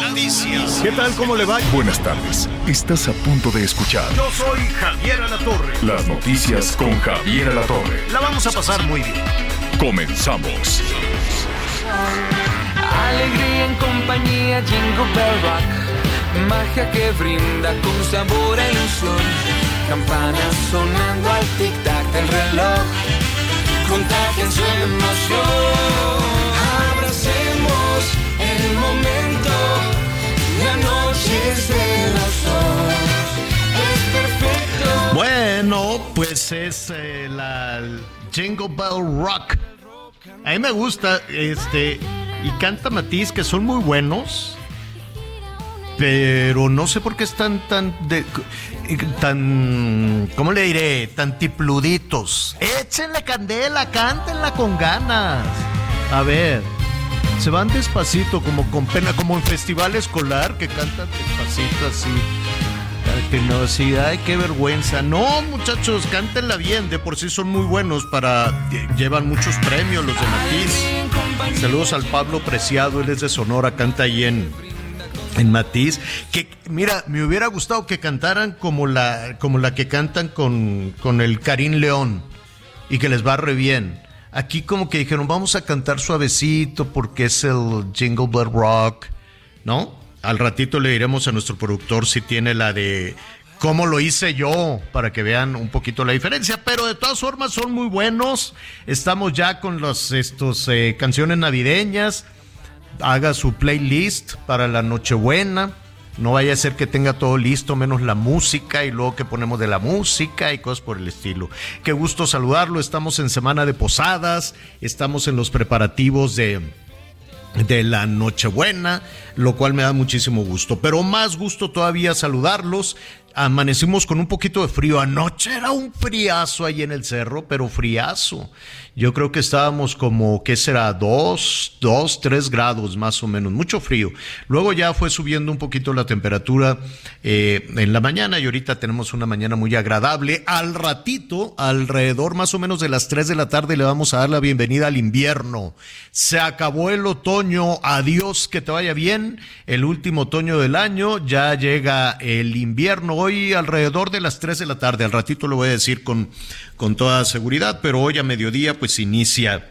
Noticias. ¿Qué tal? ¿Cómo le va? Buenas tardes. Estás a punto de escuchar Yo soy Javier Alatorre. las noticias con Javier Alatorre. La vamos a pasar muy bien. Comenzamos. Alegría en compañía, Jingle Bell Rock. Magia que brinda con sabor e ilusión. Campanas sonando al tic-tac del reloj. Contagien su emoción. Abracemos el momento. Bueno, pues es eh, la Jingle Bell Rock. A mí me gusta, este, y canta Matiz, que son muy buenos, pero no sé por qué están tan, de, tan, ¿cómo le diré? Tan tipluditos. Échenle candela, cántenla con ganas. A ver, se van despacito, como con pena, como en festival escolar, que cantan despacito así. Que no, ay, qué vergüenza. No, muchachos, cántenla bien. De por sí son muy buenos para. lle- Llevan muchos premios los de Matiz. Saludos al Pablo Preciado, él es de Sonora, canta ahí en, en Matiz. Que, mira, me hubiera gustado que cantaran como la, como la que cantan con, con el Karim León y que les va re bien. Aquí como que dijeron, vamos a cantar suavecito porque es el Jingle Bell Rock, ¿no? Al ratito le diremos a nuestro productor si tiene la de cómo lo hice yo, para que vean un poquito la diferencia, pero de todas formas son muy buenos. Estamos ya con los, estos, eh, canciones navideñas. Haga su playlist para la Nochebuena. No vaya a ser que tenga todo listo, menos la música y luego que ponemos de la música y cosas por el estilo. Qué gusto saludarlo. Estamos en semana de posadas, estamos en los preparativos de, de la Nochebuena, lo cual me da muchísimo gusto. Pero más gusto todavía saludarlos. Amanecimos con un poquito de frío. Anoche era un friazo ahí en el cerro, pero friazo. Yo creo que estábamos como, ¿qué será? Dos, dos, tres grados más o menos, mucho frío. Luego ya fue subiendo un poquito la temperatura eh, en la mañana y ahorita tenemos una mañana muy agradable. Al ratito, alrededor más o menos de las 3 de la tarde, le vamos a dar la bienvenida al invierno. Se acabó el otoño, adiós, que te vaya bien. El último otoño del año, ya llega el invierno. Hoy alrededor de las 3 de la tarde, al ratito lo voy a decir con, con toda seguridad, pero hoy a mediodía pues inicia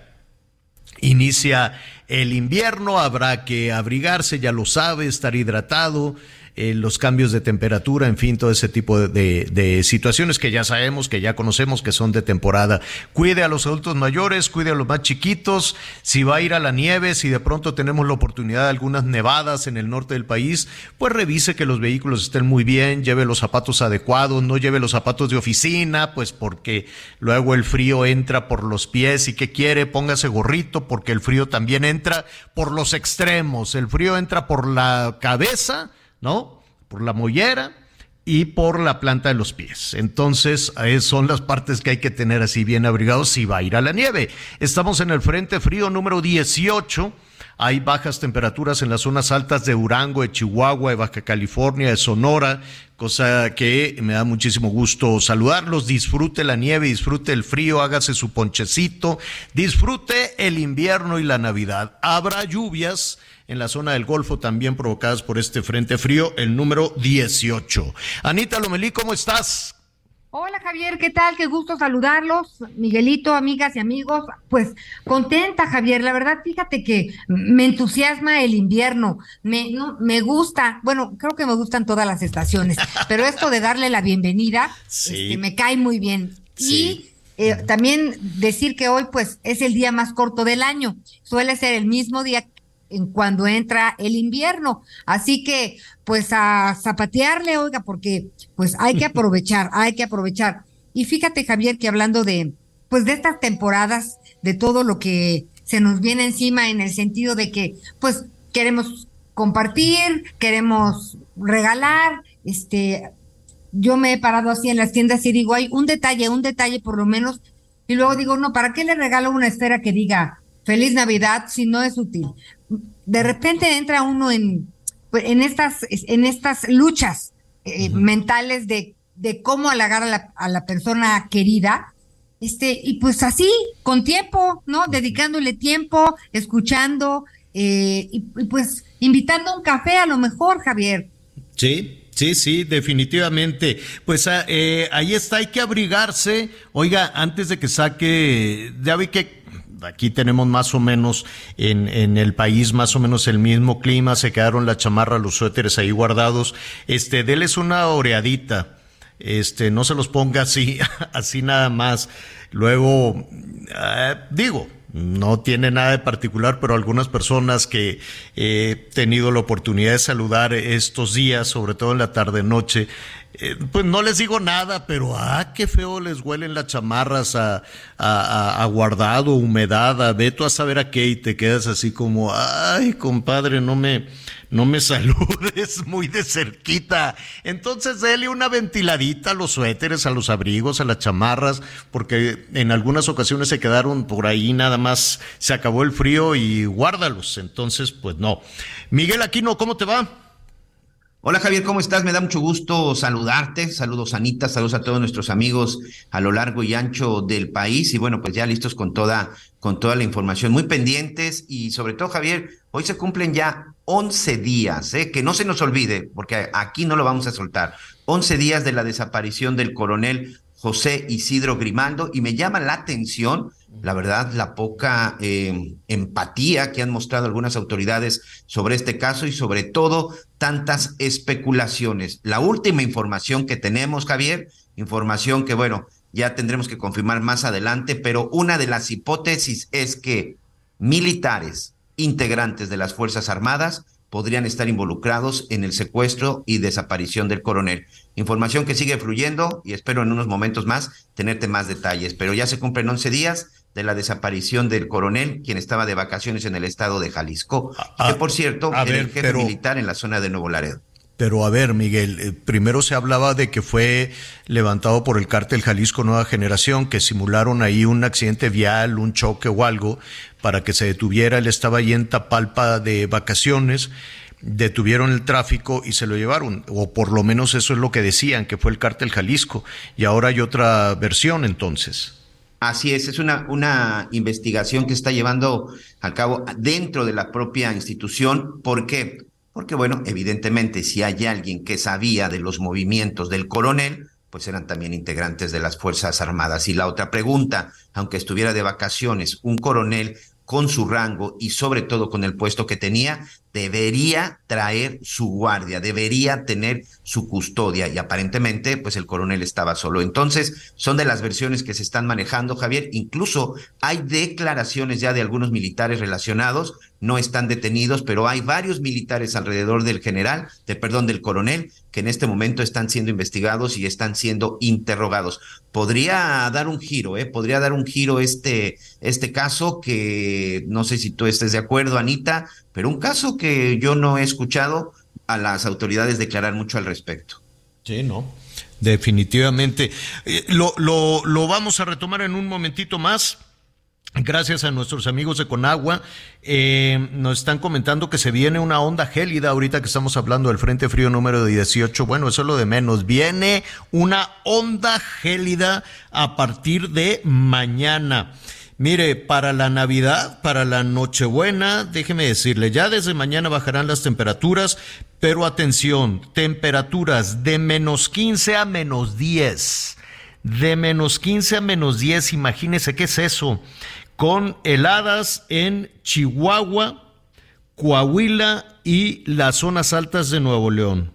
inicia el invierno, habrá que abrigarse, ya lo sabe, estar hidratado, eh, los cambios de temperatura, en fin, todo ese tipo de, de- de situaciones que ya sabemos, que ya conocemos que son de temporada. Cuide a los adultos mayores, cuide a los más chiquitos, si va a ir a la nieve, si de pronto tenemos la oportunidad de algunas nevadas en el norte del país, pues revise que los vehículos estén muy bien, lleve los zapatos adecuados, no lleve los zapatos de oficina, pues porque luego el frío entra por los pies y que quiere, póngase gorrito porque el frío también entra por los extremos, el frío entra por la cabeza, ¿no? Por la mollera y por la planta de los pies. Entonces, eh, son las partes que hay que tener así bien abrigados si va a ir a la nieve. Estamos en el Frente Frío número 18. Hay bajas temperaturas en las zonas altas de Durango, de Chihuahua, de Baja California, de Sonora, cosa que me da muchísimo gusto saludarlos. Disfrute la nieve, disfrute el frío, hágase su ponchecito, disfrute el invierno y la Navidad. Habrá lluvias en la zona del Golfo también provocadas por este frente frío, el número 18. Anita Lomelí, ¿cómo estás? Hola Javier, ¿qué tal? Qué gusto saludarlos, Miguelito, amigas y amigos. Pues contenta, Javier. La verdad, fíjate que me entusiasma el invierno. Me, no, me gusta, bueno, creo que me gustan todas las estaciones, pero esto de darle la bienvenida Sí. este, me cae muy bien. Sí. Y eh, también decir que hoy, pues, es el día más corto del año. Suele ser el mismo día en cuando entra el invierno. Así que, pues a zapatearle, oiga, porque pues hay que aprovechar, hay que aprovechar. Y fíjate, Javier, que hablando de, pues de estas temporadas, de todo lo que se nos viene encima en el sentido de que, pues, queremos compartir, queremos regalar, este, yo me he parado así en las tiendas y digo, hay un detalle, un detalle por lo menos, y luego digo, no, ¿para qué le regalo una esfera que diga Feliz Navidad si no es útil? De repente entra uno en, pues, en estas, en estas luchas eh, mentales de, de cómo halagar a la, a la persona querida, este, y pues así, con tiempo, ¿no? Dedicándole tiempo, escuchando, eh, y, pues invitando a un café a lo mejor, Javier. Sí, sí, sí, definitivamente. Pues ah, eh, ahí está, hay que abrigarse. Oiga, antes de que saque, ya vi que aquí tenemos más o menos en, en, el país más o menos el mismo clima, se quedaron la chamarra, los suéteres ahí guardados. Este, déles una oreadita. Este, no se los ponga así, así nada más. Luego, eh, digo, no tiene nada de particular, pero algunas personas que he tenido la oportunidad de saludar estos días, sobre todo en la tarde-noche, eh, pues no les digo nada, pero ah, qué feo les huelen las chamarras a, a, a, guardado, humedad, a veto a saber a qué, y te quedas así como, ay, compadre, no me, no me saludes muy de cerquita. Entonces déle una ventiladita a los suéteres, a los abrigos, a las chamarras, porque en algunas ocasiones se quedaron por ahí nada más, se acabó el frío y guárdalos. Entonces, pues no. Miguel Aquino, ¿cómo te va? Hola Javier, ¿cómo estás? Me da mucho gusto saludarte. Saludos Anita, saludos a todos nuestros amigos a lo largo y ancho del país. Y bueno, pues ya listos con toda, con toda la información, muy pendientes. Y sobre todo, Javier, hoy se cumplen ya 11 días, ¿eh? que no se nos olvide, porque aquí no lo vamos a soltar. 11 días de la desaparición del coronel José Isidro Grimaldo. Y me llama la atención la verdad, la poca eh, empatía que han mostrado algunas autoridades sobre este caso y sobre todo tantas especulaciones. La última información que tenemos, Javier, información que, bueno, ya tendremos que confirmar más adelante, pero una de las hipótesis es que militares integrantes de las Fuerzas Armadas podrían estar involucrados en el secuestro y desaparición del coronel. Información que sigue fluyendo y espero en unos momentos más tenerte más detalles, pero ya se cumplen 11 días de la desaparición del coronel, quien estaba de vacaciones en el estado de Jalisco, ah, que por cierto era el jefe militar en la zona de Nuevo Laredo. Pero a ver, Miguel, eh, primero se hablaba de que fue levantado por el cártel Jalisco Nueva Generación, que simularon ahí un accidente vial, un choque o algo, para que se detuviera. Él estaba ahí en Tapalpa de vacaciones, detuvieron el tráfico y se lo llevaron, o por lo menos eso es lo que decían, que fue el cártel Jalisco. Y ahora hay otra versión entonces. Así es, es una, una investigación que está llevando a cabo dentro de la propia institución. ¿Por qué? Porque, bueno, evidentemente, si hay alguien que sabía de los movimientos del coronel, pues eran también integrantes de las Fuerzas Armadas. Y la otra pregunta, aunque estuviera de vacaciones, un coronel con su rango y sobre todo con el puesto que tenía, debería traer su guardia, debería tener su custodia y aparentemente pues el coronel estaba solo. Entonces son de las versiones que se están manejando, Javier. Incluso hay declaraciones ya de algunos militares relacionados, no están detenidos, pero hay varios militares alrededor del general, de perdón, del coronel, que en este momento están siendo investigados y están siendo interrogados. Podría dar un giro, ¿eh? Podría dar un giro este, este caso que no sé si tú estés de acuerdo, Anita, pero un caso que yo no he escuchado a las autoridades declarar mucho al respecto. Sí, no. Definitivamente. Eh, lo, lo, lo vamos a retomar en un momentito más. Gracias a nuestros amigos de Conagua, eh, nos están comentando que se viene una onda gélida ahorita que estamos hablando del Frente Frío número 18. Bueno, eso es lo de menos. Viene una onda gélida a partir de mañana. Mire, para la Navidad, para la Nochebuena, déjeme decirle, ya desde mañana bajarán las temperaturas, pero atención, temperaturas de menos 15 a menos 10. De menos 15 a menos 10, imagínese qué es eso. Con heladas en Chihuahua, Coahuila y las zonas altas de Nuevo León.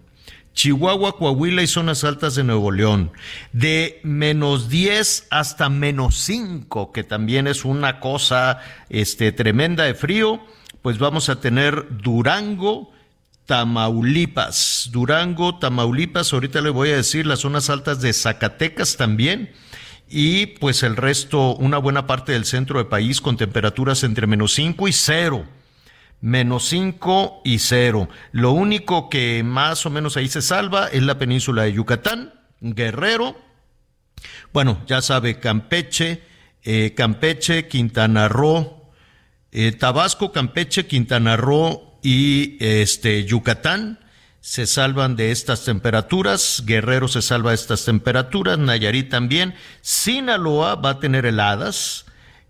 Chihuahua, Coahuila y zonas altas de Nuevo León. De menos 10 hasta menos 5, que también es una cosa este, tremenda de frío, pues vamos a tener Durango, Tamaulipas. Durango, Tamaulipas, ahorita le voy a decir las zonas altas de Zacatecas también. y pues el resto, una buena parte del centro del país con temperaturas entre menos 5 y 0 menos 5 y 0. Lo único que más o menos ahí se salva es la península de Yucatán, Guerrero, bueno, ya sabe, Campeche, eh, Campeche, Quintana Roo, eh, Tabasco, Campeche, Quintana Roo y este Yucatán se salvan de estas temperaturas, Guerrero se salva de estas temperaturas, Nayarit también, Sinaloa va a tener heladas,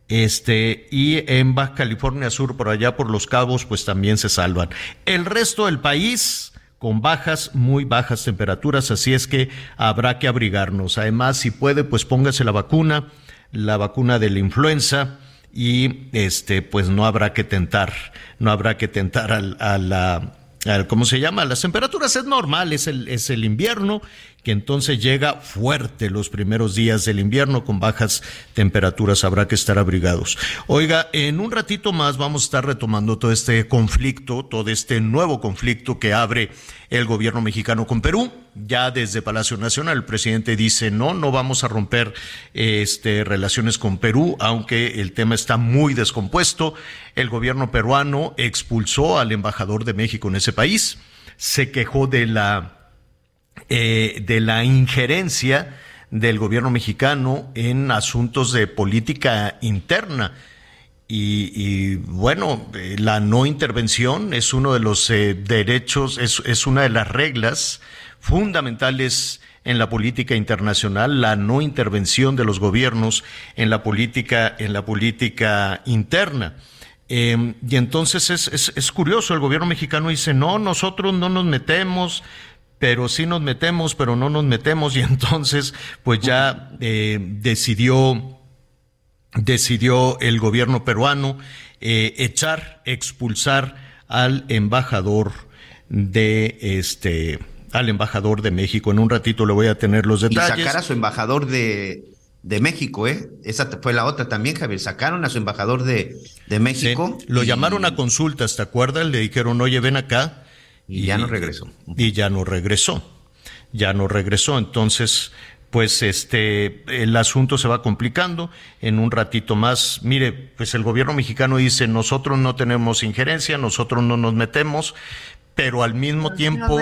este, y en Baja California Sur, por allá por los cabos, pues también se salvan. El resto del país, con bajas, muy bajas temperaturas, así es que habrá que abrigarnos. Además, si puede, pues póngase la vacuna, la vacuna de la influenza, y este, pues no habrá que tentar, no habrá que tentar a la ¿cómo se llama? Las temperaturas es normal, es el, es el invierno, que entonces llega fuerte los primeros días del invierno con bajas temperaturas, habrá que estar abrigados. Oiga, en un ratito más vamos a estar retomando todo este conflicto, todo este nuevo conflicto que abre el gobierno mexicano con Perú. Ya desde Palacio Nacional el presidente dice no, no vamos a romper este, relaciones con Perú, aunque el tema está muy descompuesto. El gobierno peruano expulsó al embajador de México en ese país, se quejó de la eh, de la injerencia del gobierno mexicano en asuntos de política interna. Y, bueno, eh, la no intervención es uno de los eh, derechos, es, es una de las reglas fundamentales en la política internacional, la no intervención de los gobiernos en la política, en la política interna. Em, y entonces es, es, es, curioso, el gobierno mexicano dice, no, nosotros no nos metemos, pero sí nos metemos, pero no nos metemos y entonces pues ya eh, decidió decidió el gobierno peruano eh, echar, expulsar al embajador de este al embajador de México. En un ratito le voy a tener los detalles. Y sacar a su embajador de, de México, ¿eh? Esa fue la otra también, Javier. Sacaron a su embajador de, de México. lo llamaron a consultas, ¿te acuerdas? Le dijeron, oye, ven acá y, ya no regresó. Y ya no regresó. Ya no regresó. Entonces, pues este el asunto se va complicando en un ratito más. Mire, pues el gobierno mexicano dice, "Nosotros no tenemos injerencia, nosotros no nos metemos", pero al mismo tiempo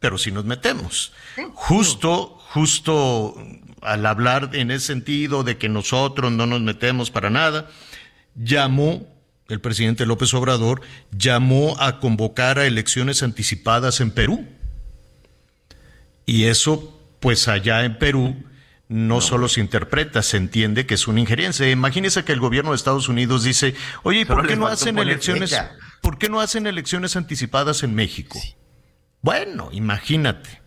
pero si nos metemos. Justo justo al hablar en ese sentido de que nosotros no nos metemos para nada, llamó el presidente López Obrador llamó a convocar a elecciones anticipadas en Perú. Y eso, pues allá en Perú, no, solo se interpreta, se entiende que es una injerencia. Imagínese que el gobierno de Estados Unidos dice, oye, ¿por qué no hacen elecciones? ¿Por qué no hacen elecciones anticipadas en México? Bueno, imagínate.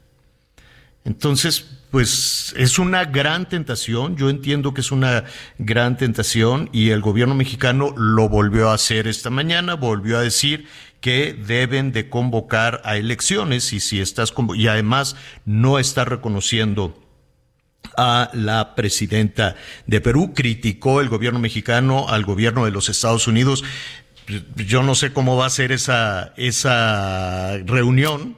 Entonces, pues es una gran tentación, yo entiendo que es una gran tentación y el gobierno mexicano lo volvió a hacer esta mañana, volvió a decir que deben de convocar a elecciones y si estás y además no está reconociendo a la presidenta de Perú, criticó el gobierno mexicano al gobierno de los Estados Unidos. Yo no sé cómo va a ser esa, esa reunión,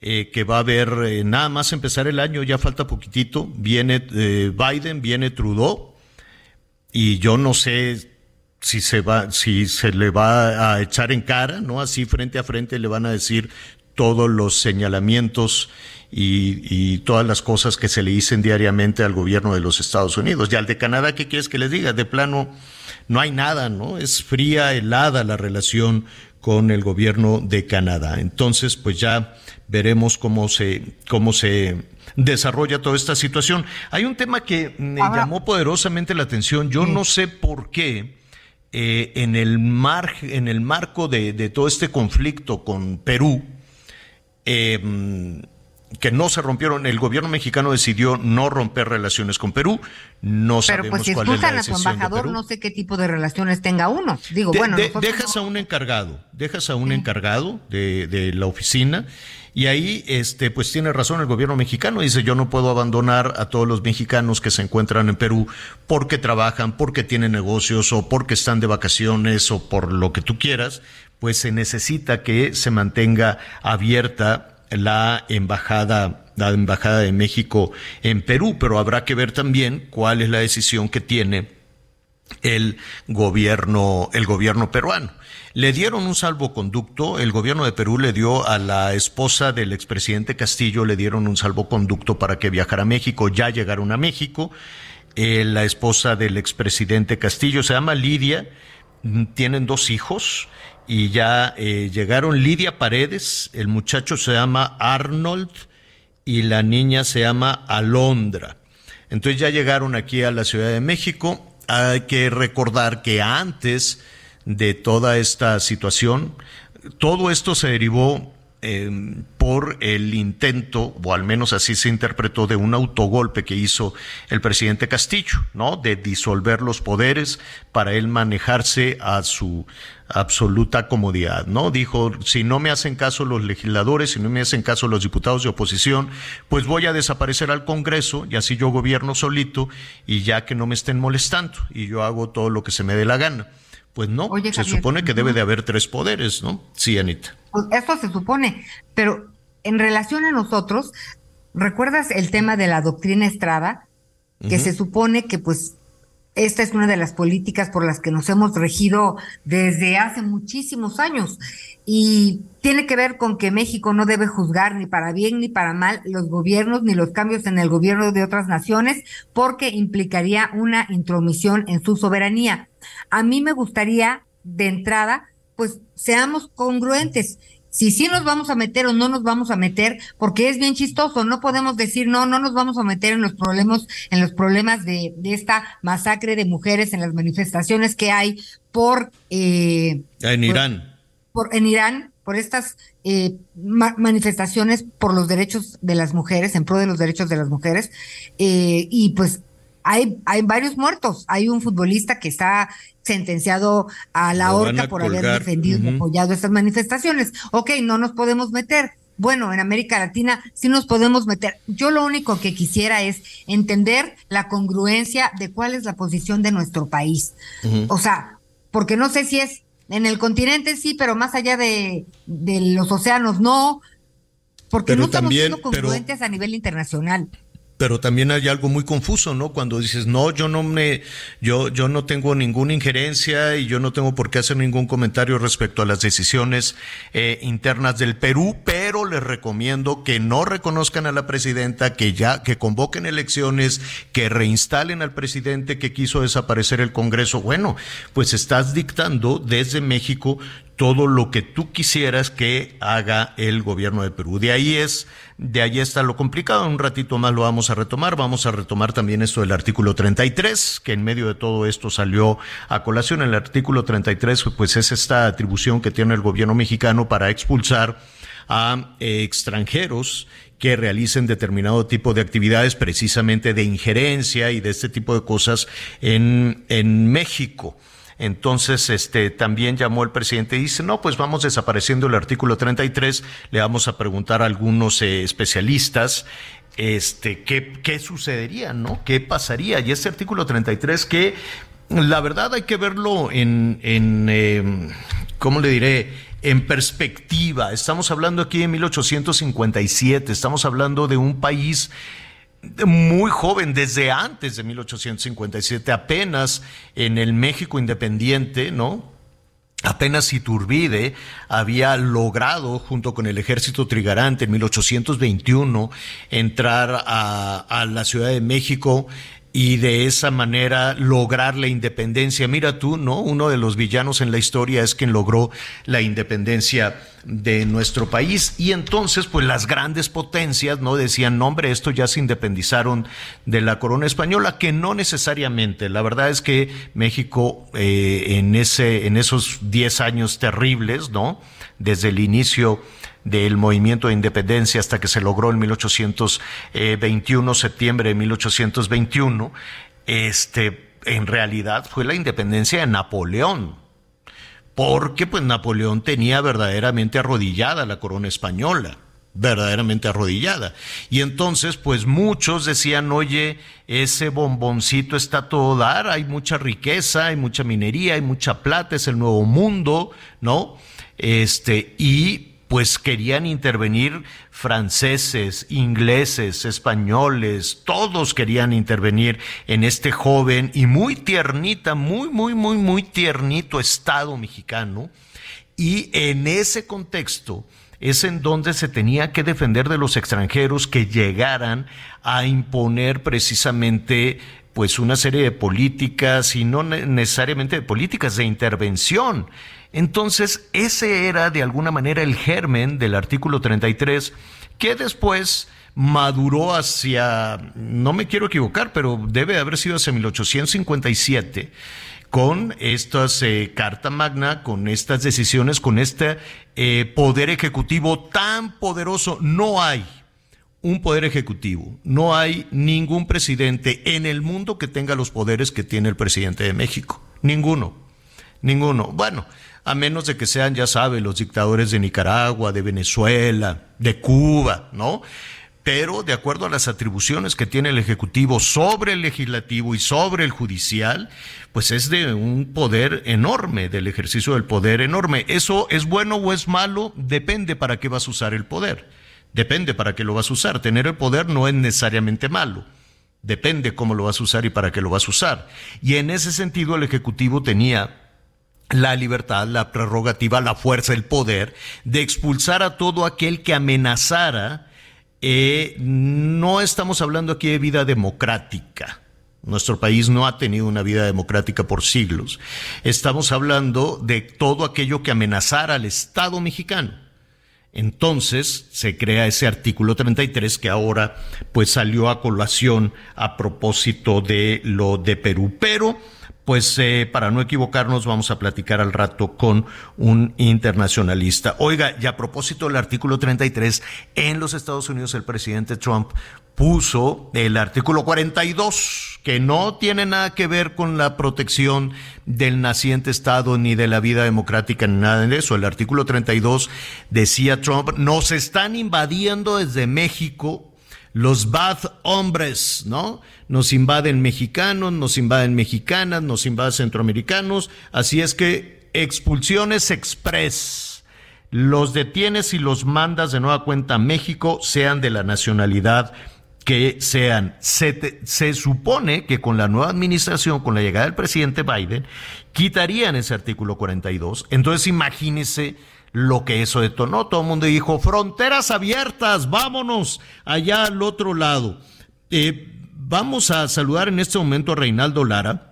eh, que va a haber eh, nada más empezar el año, ya falta poquitito, viene eh, Biden, viene Trudeau, y yo no sé si se va, si se le va a echar en cara, ¿no? Así frente a frente le van a decir todos los señalamientos y, y, todas las cosas que se le dicen diariamente al gobierno de los Estados Unidos. Y al de Canadá, ¿qué quieres que les diga? De plano, no hay nada, ¿no? Es fría, helada la relación con el gobierno de Canadá. Entonces, pues ya veremos cómo se, cómo se desarrolla toda esta situación. Hay un tema que me llamó poderosamente la atención. Yo no sé por qué eh, en, el mar, en el marco de, de, todo este conflicto con Perú, eh, que no se rompieron, el gobierno mexicano decidió no romper relaciones con Perú. No Pero pues si expulsan a su embajador, no sé qué tipo de relaciones tenga uno. Digo, bueno, dejas a un encargado, dejas a un encargado de, de, la oficina y ahí, este, pues tiene razón el gobierno mexicano. Dice, yo no puedo abandonar a todos los mexicanos que se encuentran en Perú porque trabajan, porque tienen negocios o porque están de vacaciones o por lo que tú quieras. Pues se necesita que se mantenga abierta la embajada la Embajada de México en Perú, pero habrá que ver también cuál es la decisión que tiene el gobierno, el gobierno peruano. Le dieron un salvoconducto, el gobierno de Perú le dio a la esposa del expresidente Castillo, le dieron un salvoconducto para que viajara a México, ya llegaron a México. Eh, la esposa del expresidente Castillo se llama Lidia, mm, tienen dos hijos y ya eh, llegaron Lidia Paredes, el muchacho se llama Arnold y la niña se llama Alondra. Entonces ya llegaron aquí a la Ciudad de México. Hay que recordar que antes de toda esta situación. Todo esto se derivó em, por el intento, o al menos así se interpretó, de un autogolpe que hizo el presidente Castillo, ¿no? De disolver los poderes para él manejarse a su absoluta comodidad, ¿no? Dijo, si no me hacen caso los legisladores, si no me hacen caso los diputados de oposición, pues voy a desaparecer al Congreso y así yo gobierno solito y ya que no me estén molestando y yo hago todo lo que se me dé la gana. Pues no, se supone que debe de haber tres poderes, ¿no? Sí, Anita. Pues eso se supone, pero en relación a nosotros, ¿recuerdas el tema de la doctrina Estrada? Que se supone que pues esta es una de las políticas por las que nos hemos regido desde hace muchísimos años y tiene que ver con que México no debe juzgar ni para bien ni para mal los gobiernos ni los cambios en el gobierno de otras naciones porque implicaría una intromisión en su soberanía. A mí me gustaría de entrada pues seamos congruentes si sí nos vamos a meter o no nos vamos a meter, porque es bien chistoso, no podemos decir no, no nos vamos a meter en los problemas, en los problemas de, de esta masacre de mujeres en las manifestaciones que hay por eh, en Irán. Por, en Irán, por estas eh, manifestaciones por los derechos de las mujeres, en pro de los derechos de las mujeres, eh, y pues hay, hay varios muertos. Hay un futbolista que está sentenciado a la horca por haber defendido y apoyado estas manifestaciones. Ok, no nos podemos meter. Bueno, en América Latina sí nos podemos meter. Yo lo único que quisiera es entender la congruencia de cuál es la posición de nuestro país. O sea, porque no sé si es en el continente sí, pero más allá de, de los océanos no, porque no estamos siendo congruentes a nivel internacional pero también hay algo muy confuso, ¿no? Cuando dices, no, yo no me, yo, yo no tengo ninguna injerencia y yo no tengo por qué hacer ningún comentario respecto a las decisiones eh, internas del Perú, pero les recomiendo que no reconozcan a la presidenta, que ya, que convoquen elecciones, que reinstalen al presidente que quiso desaparecer el Congreso. Bueno, pues estás dictando desde México todo lo que tú quisieras que haga el gobierno de Perú. De ahí es, de ahí está lo complicado. un ratito más lo vamos a retomar. Vamos a retomar también esto del artículo 33, que en medio de todo esto salió a colación. El artículo 33, pues es esta atribución que tiene el gobierno mexicano para expulsar a eh, extranjeros que realicen determinado tipo de actividades precisamente de injerencia y de este tipo de cosas en, en México. Entonces, este, también llamó el presidente y dice, no, pues vamos desapareciendo el artículo 33, le vamos a preguntar a algunos eh, especialistas este, ¿qué, qué sucedería, ¿no? ¿Qué pasaría? Y este artículo 33 que la verdad hay que verlo en, en eh, ¿cómo le diré? En perspectiva. Estamos hablando aquí de 1857, estamos hablando de un país muy joven, desde antes de 1857, apenas en el México independiente, ¿no? Apenas Iturbide había logrado, junto con el ejército trigarante en 1821, entrar a, a la Ciudad de México y de esa manera lograr la independencia. Mira tú, ¿no? Uno de los villanos en la historia es quien logró la independencia de nuestro país. Y entonces, pues las grandes potencias, ¿no? Decían, no, hombre, esto ya se independizaron de la corona española, que no necesariamente. La verdad es que México, eh, en, ese, en esos 10 años terribles, ¿no? Desde el inicio del movimiento de independencia hasta que se logró en 1821, septiembre de 1821, este, en realidad fue la independencia de Napoleón, porque pues Napoleón tenía verdaderamente arrodillada la corona española verdaderamente arrodillada. Y entonces, pues muchos decían, oye, ese bomboncito está todo dar, hay mucha riqueza, hay mucha minería, hay mucha plata, es el nuevo mundo, ¿no? Este, y pues querían intervenir franceses, ingleses, españoles, todos querían intervenir en este joven y muy tiernita, muy, muy, muy, muy tiernito Estado mexicano. Y en ese contexto es en donde se tenía que defender de los extranjeros que llegaran a imponer precisamente pues una serie de políticas y no necesariamente de políticas de intervención entonces, ese era de alguna manera el germen del artículo 33 que después maduró hacia, no me quiero equivocar, pero debe haber sido hacia 1857 con estas eh, Carta Magna, con estas decisiones, con este eh, poder ejecutivo tan poderoso. No hay un poder ejecutivo, no hay ningún presidente en el mundo que tenga los poderes que tiene el presidente de México. Ninguno, ninguno. Bueno, a menos de que sean, ya sabe, los dictadores de Nicaragua, de Venezuela, de Cuba, ¿no? Pero de acuerdo a las atribuciones que tiene el Ejecutivo sobre el Legislativo y sobre el Judicial, pues es de un poder enorme, del ejercicio del poder enorme. ¿Eso es bueno o es malo? Depende para qué vas a usar el poder. Depende para qué lo vas a usar. Tener el poder no es necesariamente malo. Depende cómo lo vas a usar y para qué lo vas a usar. Y en ese sentido el Ejecutivo tenía la libertad, la prerrogativa, la fuerza, el poder de expulsar a todo aquel que amenazara. Eh, no estamos hablando aquí de vida democrática. Nuestro país no ha tenido una vida democrática por siglos. Estamos hablando de todo aquello que amenazara al Estado mexicano. Entonces se crea ese artículo 33 que ahora pues salió a colación a propósito de lo de Perú. Pero pues eh, para no equivocarnos vamos a platicar al rato con un internacionalista. Oiga, y a propósito del artículo 33, en los Estados Unidos el presidente Trump puso el artículo 42, que no tiene nada que ver con la protección del naciente Estado ni de la vida democrática ni nada de eso. El artículo 32 decía Trump, nos están invadiendo desde México los bad hombres, ¿no? Nos invaden mexicanos, nos invaden mexicanas, nos invaden centroamericanos, así es que expulsiones express. Los detienes y los mandas de nueva cuenta a México, sean de la nacionalidad que sean. Se, se, supone que con la nueva administración, con la llegada del presidente Biden, quitarían ese artículo 42. Entonces imagínese lo que eso detonó. Todo el mundo dijo, fronteras abiertas, vámonos allá al otro lado. Eh, vamos a saludar en este momento a Reinaldo Lara.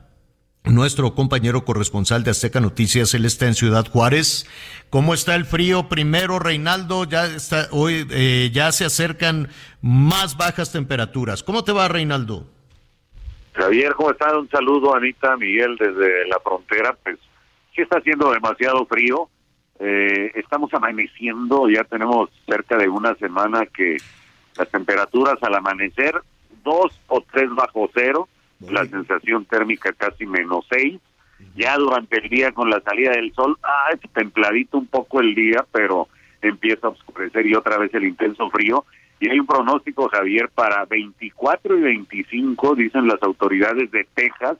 Nuestro compañero corresponsal de Azteca Noticias, él está en Ciudad Juárez. ¿Cómo está el frío? Primero, Reinaldo, ya está, hoy eh, ya se acercan más bajas temperaturas. ¿Cómo te va, Reinaldo? Javier, ¿cómo está? Un saludo, Anita, Miguel, desde la frontera. Pues sí está haciendo demasiado frío. Eh, estamos amaneciendo, ya tenemos cerca de una semana que las temperaturas al amanecer, dos o tres bajo cero, la sensación térmica casi menos seis. Ya durante el día con la salida del sol, ah, es templadito un poco el día, pero empieza a oscurecer y otra vez el intenso frío. Y hay un pronóstico, Javier, para 24 y 25, dicen las autoridades de Texas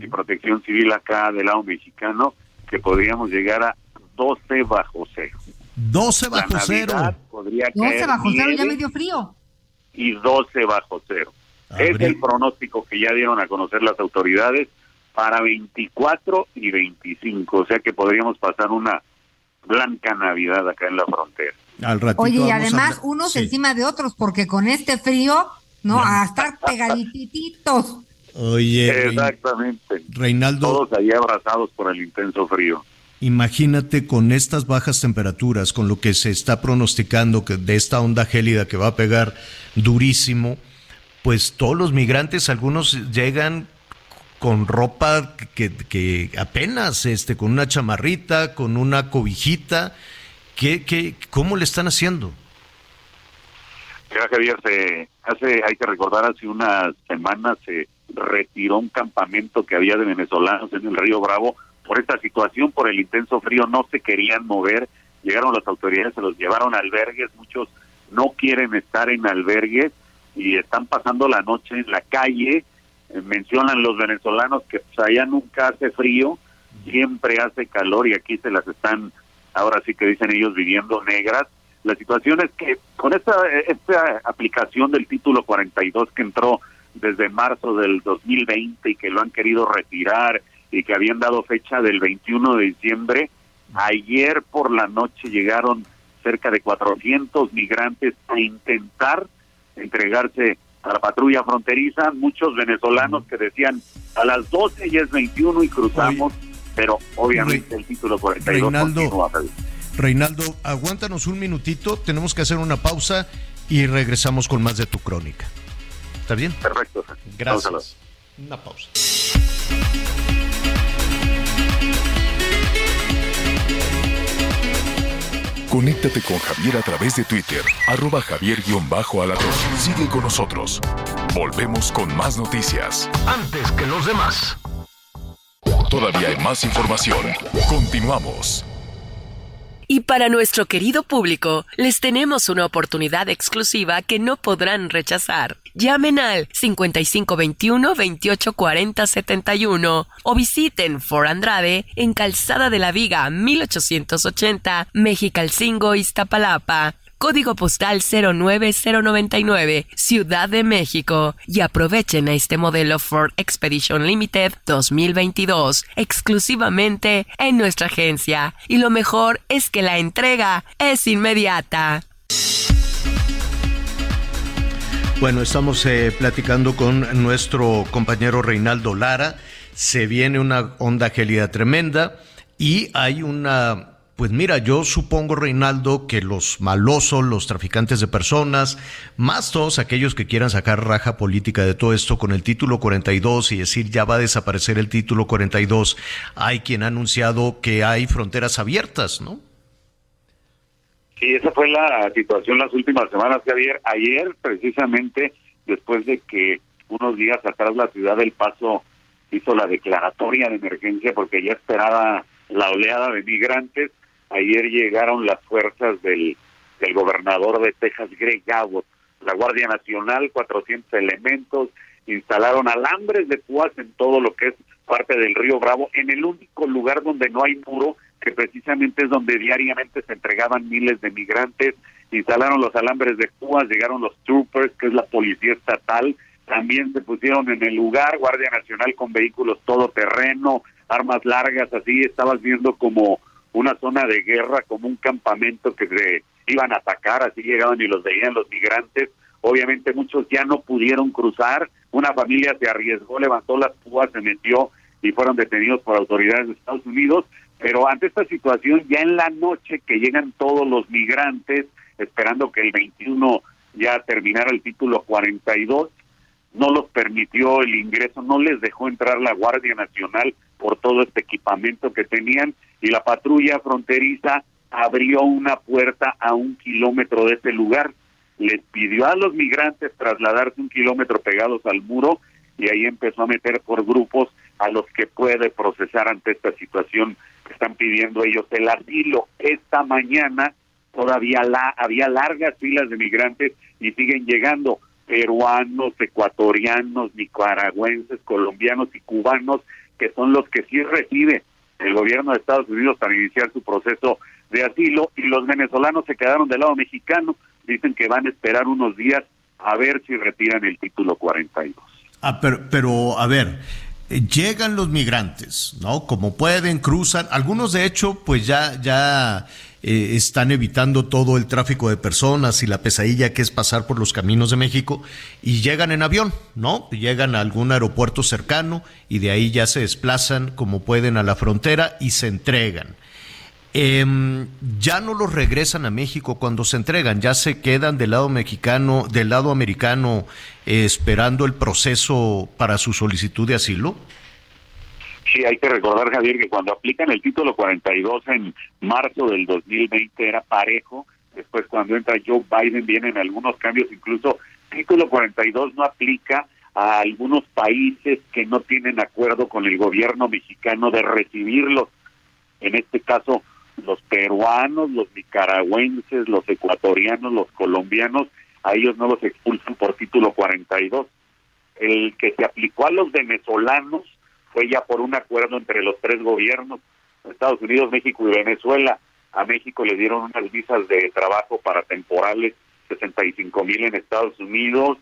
y Protección Civil acá del lado mexicano, que podríamos llegar a 12 bajo cero. 12 bajo cero. 12 bajo cero, ya medio frío. Y 12 bajo cero. Es el pronóstico que ya dieron a conocer las autoridades para 24 y 25. O sea que podríamos pasar una blanca Navidad acá en la frontera. Al Oye, y además unos encima de otros, porque con este frío, ¿no? A estar pegadititos. Oye. Exactamente. Reinaldo. Todos allí abrazados por el intenso frío. Imagínate con estas bajas temperaturas, con lo que se está pronosticando que de esta onda gélida que va a pegar durísimo, pues todos los migrantes, algunos llegan con ropa que, que apenas, este, con una chamarrita, con una cobijita, ¿qué, qué, ¿cómo le están haciendo? Javier, se hace, hay que recordar, hace unas semanas se retiró un campamento que había de venezolanos en el río Bravo por esta situación, por el intenso frío, no se querían mover, llegaron las autoridades, se los llevaron a albergues, muchos no quieren estar en albergues y están pasando la noche en la calle, eh, mencionan los venezolanos que pues, allá nunca hace frío, siempre hace calor y aquí se las están, ahora sí que dicen ellos, viviendo negras. La situación es que con esta, esta aplicación del título 42 que entró desde marzo del 2020 y que lo han querido retirar y que habían dado fecha del 21 de diciembre, ayer por la noche llegaron cerca de 400 migrantes a intentar entregarse a la patrulla fronteriza, muchos venezolanos que decían a las 12 ya es 21 y cruzamos, pero obviamente el título 42 Reinaldo, Reinaldo, aguántanos un minutito, tenemos que hacer una pausa y regresamos con más de tu crónica. ¿Está bien? Perfecto. Gracias. Una pausa. Conéctate con Javier a través de Twitter, arroba javier-alatón. Sigue con nosotros. Volvemos con más noticias. Antes que los demás. Todavía hay más información. Continuamos. Y para nuestro querido público, les tenemos una oportunidad exclusiva que no podrán rechazar. Llamen al 5521 2840 71 o visiten For Andrade en Calzada de la Viga 1880, Mexicalcingo, Iztapalapa código postal 09099, Ciudad de México, y aprovechen a este modelo Ford Expedition Limited 2022 exclusivamente en nuestra agencia. Y lo mejor es que la entrega es inmediata. Bueno, estamos eh, platicando con nuestro compañero Reinaldo Lara. Se viene una onda gélida tremenda y hay una pues mira, yo supongo, Reinaldo, que los malosos, los traficantes de personas, más todos aquellos que quieran sacar raja política de todo esto con el título 42 y decir ya va a desaparecer el título 42, hay quien ha anunciado que hay fronteras abiertas, ¿no? Sí, esa fue la situación las últimas semanas, Javier. Ayer, precisamente, después de que unos días atrás la ciudad del Paso hizo la declaratoria de emergencia porque ya esperaba la oleada de migrantes, Ayer llegaron las fuerzas del, del gobernador de Texas, Greg Abbott, la Guardia Nacional, 400 elementos, instalaron alambres de púas en todo lo que es parte del río Bravo, en el único lugar donde no hay muro, que precisamente es donde diariamente se entregaban miles de migrantes, instalaron los alambres de púas, llegaron los troopers, que es la policía estatal, también se pusieron en el lugar, Guardia Nacional con vehículos todoterreno, armas largas, así estabas viendo como una zona de guerra, como un campamento que se iban a atacar, así llegaban y los veían los migrantes. Obviamente muchos ya no pudieron cruzar, una familia se arriesgó, levantó las púas, se metió y fueron detenidos por autoridades de Estados Unidos. Pero ante esta situación, ya en la noche que llegan todos los migrantes, esperando que el 21 ya terminara el título 42, no los permitió el ingreso, no les dejó entrar la Guardia Nacional por todo este equipamiento que tenían y la patrulla fronteriza abrió una puerta a un kilómetro de ese lugar. Les pidió a los migrantes trasladarse un kilómetro pegados al muro y ahí empezó a meter por grupos a los que puede procesar ante esta situación que están pidiendo ellos el asilo. Esta mañana todavía la, había largas filas de migrantes y siguen llegando peruanos, ecuatorianos, nicaragüenses, colombianos y cubanos, que son los que sí recibe el gobierno de Estados Unidos para iniciar su proceso de asilo y los venezolanos se quedaron del lado mexicano, dicen que van a esperar unos días a ver si retiran el título 42. Ah, pero, pero a ver, llegan los migrantes, ¿no? Como pueden, cruzan, algunos de hecho, pues ya, ya eh, están evitando todo el tráfico de personas y la pesadilla que es pasar por los caminos de México y llegan en avión, ¿no? Llegan a algún aeropuerto cercano y de ahí ya se desplazan como pueden a la frontera y se entregan. Em, ya no los regresan a México cuando se entregan, ya se quedan del lado mexicano, del lado americano, eh, esperando el proceso para su solicitud de asilo. Sí, hay que recordar, Javier, que cuando aplican el título 42 en marzo del 2020 era parejo. Después, cuando entra Joe Biden, vienen algunos cambios. Incluso, título 42 no aplica a algunos países que no tienen acuerdo con el gobierno mexicano de recibirlos. En este caso, los peruanos, los nicaragüenses, los ecuatorianos, los colombianos, a ellos no los expulsan por título 42. El que se aplicó a los venezolanos fue ya por un acuerdo entre los tres gobiernos, Estados Unidos, México y Venezuela. a México le dieron unas visas de trabajo para temporales, 65 mil en Estados Unidos.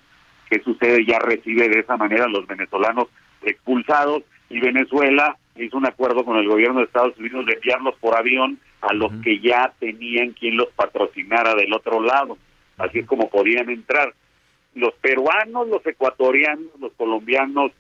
¿Qué sucede? Ya recibe de esa manera los venezolanos expulsados y Venezuela hizo un acuerdo con el gobierno de Estados Unidos de enviarlos por avión a los que ya tenían quien los patrocinara del otro lado. Así es como podían entrar. Los peruanos, los ecuatorianos, los colombianos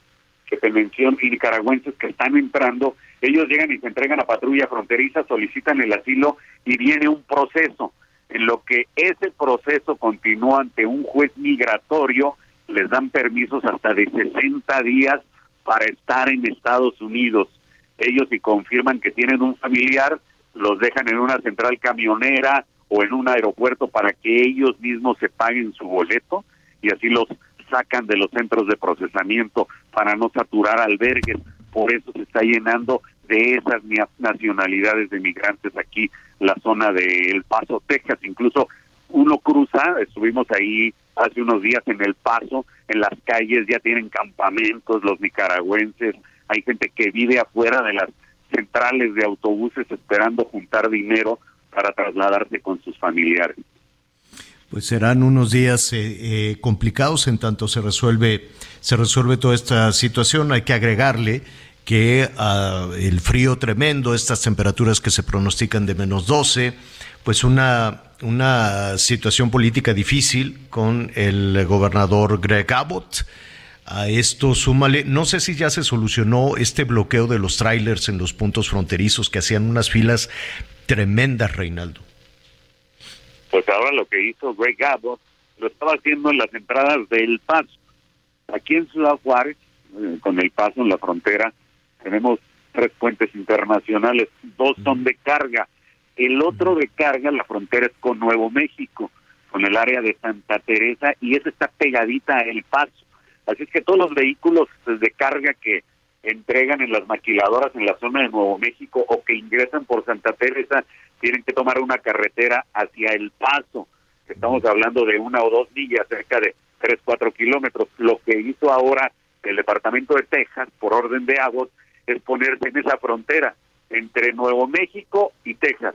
que te menciono y nicaragüenses que están entrando, ellos llegan y se entregan a patrulla fronteriza, solicitan el asilo y viene un proceso. En lo que ese proceso continúa ante un juez migratorio, les dan permisos hasta de 60 días para estar en Estados Unidos. Ellos si confirman que tienen un familiar, los dejan en una central camionera o en un aeropuerto para que ellos mismos se paguen su boleto y así los sacan de los centros de procesamiento para no saturar albergues. Por eso se está llenando de esas nacionalidades de migrantes aquí, la zona de El Paso, Texas. Incluso uno cruza, estuvimos ahí hace unos días en El Paso, en las calles ya tienen campamentos los nicaragüenses, hay gente que vive afuera de las centrales de autobuses esperando juntar dinero para trasladarse con sus familiares. Pues serán unos días eh, eh, complicados en tanto se resuelve se resuelve toda esta situación. Hay que agregarle que ah, el frío tremendo, estas temperaturas que se pronostican de menos 12, pues una, una situación política difícil con el gobernador Greg Abbott. A esto súmale, no sé si ya se solucionó este bloqueo de los trailers en los puntos fronterizos que hacían unas filas tremendas, Reinaldo. Pues ahora lo que hizo Greg Abbott lo estaba haciendo en las entradas del Paso. Aquí en Ciudad Juárez, eh, con el Paso en la frontera, tenemos tres puentes internacionales, dos son de carga, el otro de carga, la frontera es con Nuevo México, con el área de Santa Teresa, y esa está pegadita a El Paso. Así es que todos los vehículos de carga que entregan en las maquiladoras en la zona de Nuevo México o que ingresan por Santa Teresa tienen que tomar una carretera hacia El Paso. Estamos hablando de una o dos millas, cerca de tres, cuatro kilómetros. Lo que hizo ahora el Departamento de Texas, por orden de Abbott, es ponerse en esa frontera entre Nuevo México y Texas.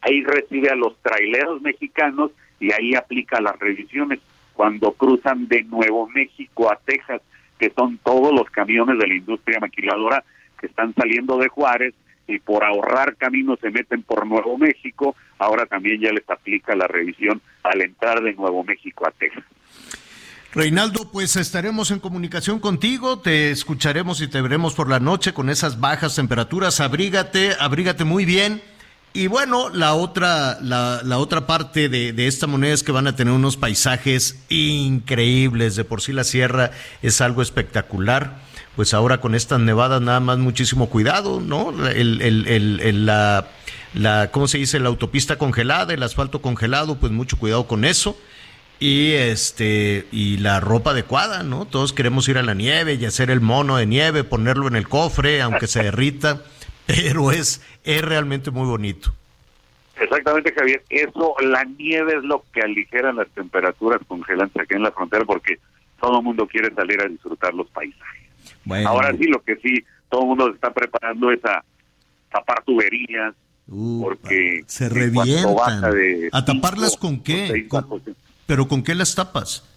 Ahí recibe a los traileros mexicanos y ahí aplica las revisiones cuando cruzan de Nuevo México a Texas, que son todos los camiones de la industria maquiladora que están saliendo de Juárez y por ahorrar camino se meten por Nuevo México, ahora también ya les aplica la revisión al entrar de Nuevo México a Texas. Reinaldo, pues estaremos en comunicación contigo, te escucharemos y te veremos por la noche con esas bajas temperaturas. Abrígate, abrígate muy bien. Y bueno, la otra, la, la otra parte de, de, esta moneda es que van a tener unos paisajes increíbles. De por sí la sierra es algo espectacular. Pues ahora con estas nevadas nada más muchísimo cuidado, ¿no? La, ¿cómo se dice? La autopista congelada, el asfalto congelado, pues mucho cuidado con eso y este y la ropa adecuada, ¿no? Todos queremos ir a la nieve y hacer el mono de nieve, ponerlo en el cofre, aunque se derrita, pero es es realmente muy bonito. Exactamente, Javier. Eso, la nieve es lo que aligera las temperaturas congelantes aquí en la frontera porque todo el mundo quiere salir a disfrutar los paisajes. Ahora sí, lo que sí, todo el mundo se está preparando es a tapar tuberías, porque se revientan. ¿A taparlas con qué? ¿Pero con qué las tapas?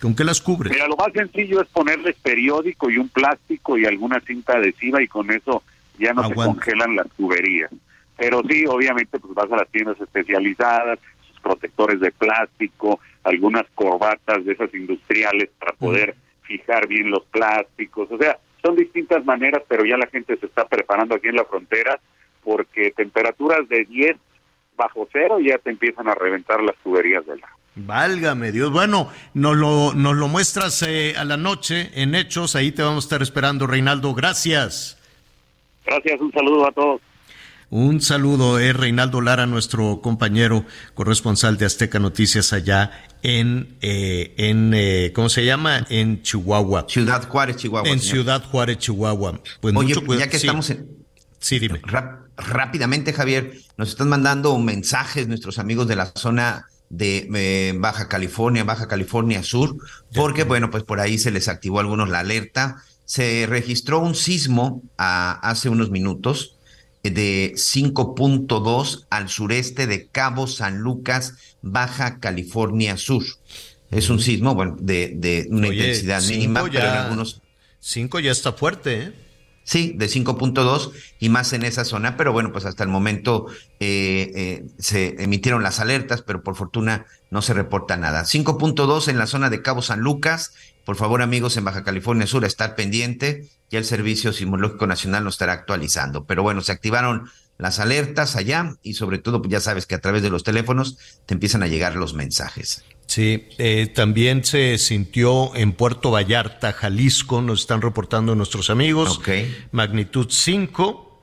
¿Con qué las cubres? Mira, lo más sencillo es ponerles periódico y un plástico y alguna cinta adhesiva y con eso ya no se congelan las tuberías. Pero sí, obviamente, pues vas a las tiendas especializadas, sus protectores de plástico, algunas corbatas de esas industriales para poder fijar bien los plásticos. O sea, son distintas maneras, pero ya la gente se está preparando aquí en la frontera porque temperaturas de 10 bajo cero ya te empiezan a reventar las tuberías del agua. Válgame Dios. Bueno, nos lo, nos lo muestras eh, a la noche en Hechos. Ahí te vamos a estar esperando, Reinaldo. Gracias. Gracias, un saludo a todos. Un saludo, es Reinaldo Lara, nuestro compañero corresponsal de Azteca Noticias allá en, eh, en eh, ¿cómo se llama? En Chihuahua. Ciudad Juárez, Chihuahua. En Ciudad Juárez, Chihuahua. Pues Oye, ya que estamos en... Sí, dime. rápidamente, Javier, nos están mandando mensajes nuestros amigos de la zona de eh, Baja California, Baja California Sur, porque bueno, pues por ahí se les activó a algunos la alerta. Se registró un sismo hace unos minutos de 5.2 al sureste de Cabo San Lucas, Baja California Sur. Es un sismo, bueno, de, de una Oye, intensidad mínima, pero en ya- algunos... 5 ya está fuerte, ¿eh? Sí, de 5.2 y más en esa zona, pero bueno, pues hasta el momento eh, eh, se emitieron las alertas, pero por fortuna no se reporta nada. 5.2 en la zona de Cabo San Lucas. Por favor, amigos en Baja California Sur, estar pendiente. Ya el Servicio Sismológico Nacional nos estará actualizando. Pero bueno, se activaron las alertas allá y sobre todo, pues ya sabes que a través de los teléfonos te empiezan a llegar los mensajes. Sí, eh, también se sintió en Puerto Vallarta, Jalisco, nos están reportando nuestros amigos. Ok. Magnitud 5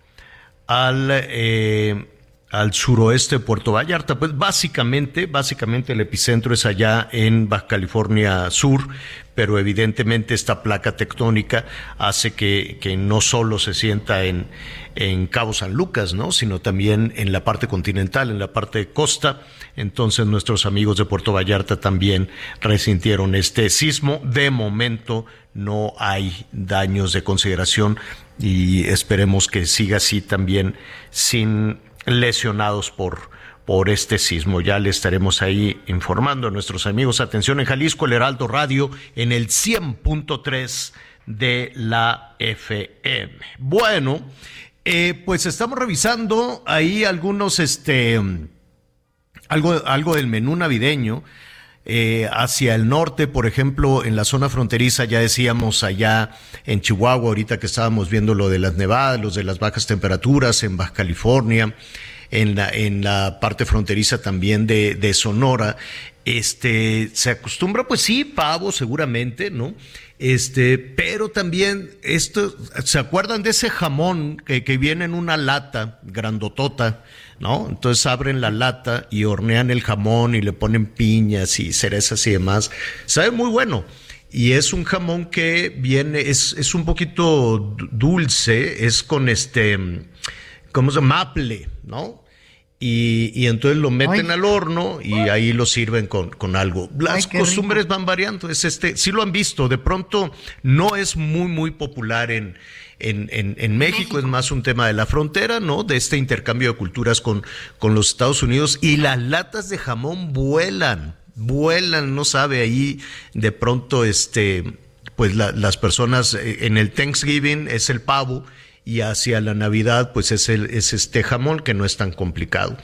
al, eh, al suroeste de Puerto Vallarta. Pues básicamente, básicamente el epicentro es allá en Baja California Sur, pero evidentemente esta placa tectónica hace que, que no solo se sienta en, en Cabo San Lucas, ¿no? sino también en la parte continental, en la parte de costa. Entonces nuestros amigos de Puerto Vallarta también resintieron este sismo. De momento no hay daños de consideración y esperemos que siga así también sin lesionados por, por este sismo. Ya le estaremos ahí informando a nuestros amigos. Atención en Jalisco, el Heraldo Radio en el 100.3 de la FM. Bueno, eh, pues estamos revisando ahí algunos, este, algo, algo del menú navideño. Eh, hacia el norte, por ejemplo, en la zona fronteriza, ya decíamos allá en Chihuahua, ahorita que estábamos viendo lo de las nevadas, los de las bajas temperaturas, en Baja California, en la, en la parte fronteriza también de, de Sonora, este, se acostumbra, pues sí, pavo seguramente, ¿no? Este, pero también esto, ¿se acuerdan de ese jamón que, que viene en una lata grandotota? ¿No? Entonces abren la lata y hornean el jamón y le ponen piñas y cerezas y demás. Sabe muy bueno. Y es un jamón que viene, es, es un poquito du- dulce, es con este, ¿cómo se llama? Maple, ¿no? Y, y entonces lo meten Ay. al horno y ahí lo sirven con, con algo. Las Ay, qué rico. costumbres van variando. Es este, sí lo han visto, de pronto no es muy, muy popular en, en, en, en México, es más un tema de la frontera, ¿no? De este intercambio de culturas con, con los Estados Unidos. Y las latas de jamón vuelan, vuelan, no sabe, ahí de pronto, este, pues la- las personas eh, en el Thanksgiving es el pavo y hacia la Navidad pues es, el, es este jamón que no es tan complicado.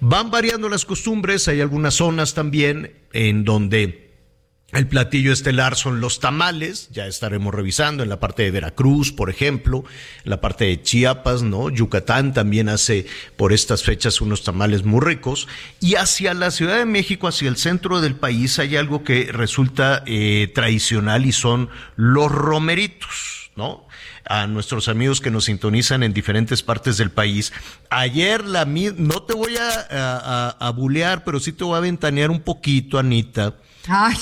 Van variando las costumbres, hay algunas zonas también en donde el platillo estelar son los tamales, ya estaremos revisando en la parte de Veracruz, por ejemplo, en la parte de Chiapas, ¿no? Yucatán también hace por estas fechas unos tamales muy ricos. Y hacia la Ciudad de México, hacia el centro del país, hay algo que resulta eh, tradicional y son los romeritos, ¿no? A nuestros amigos que nos sintonizan en diferentes partes del país. Ayer la no te voy a, a, a- bulear, pero sí te voy a ventanear un poquito, Anita. Ay,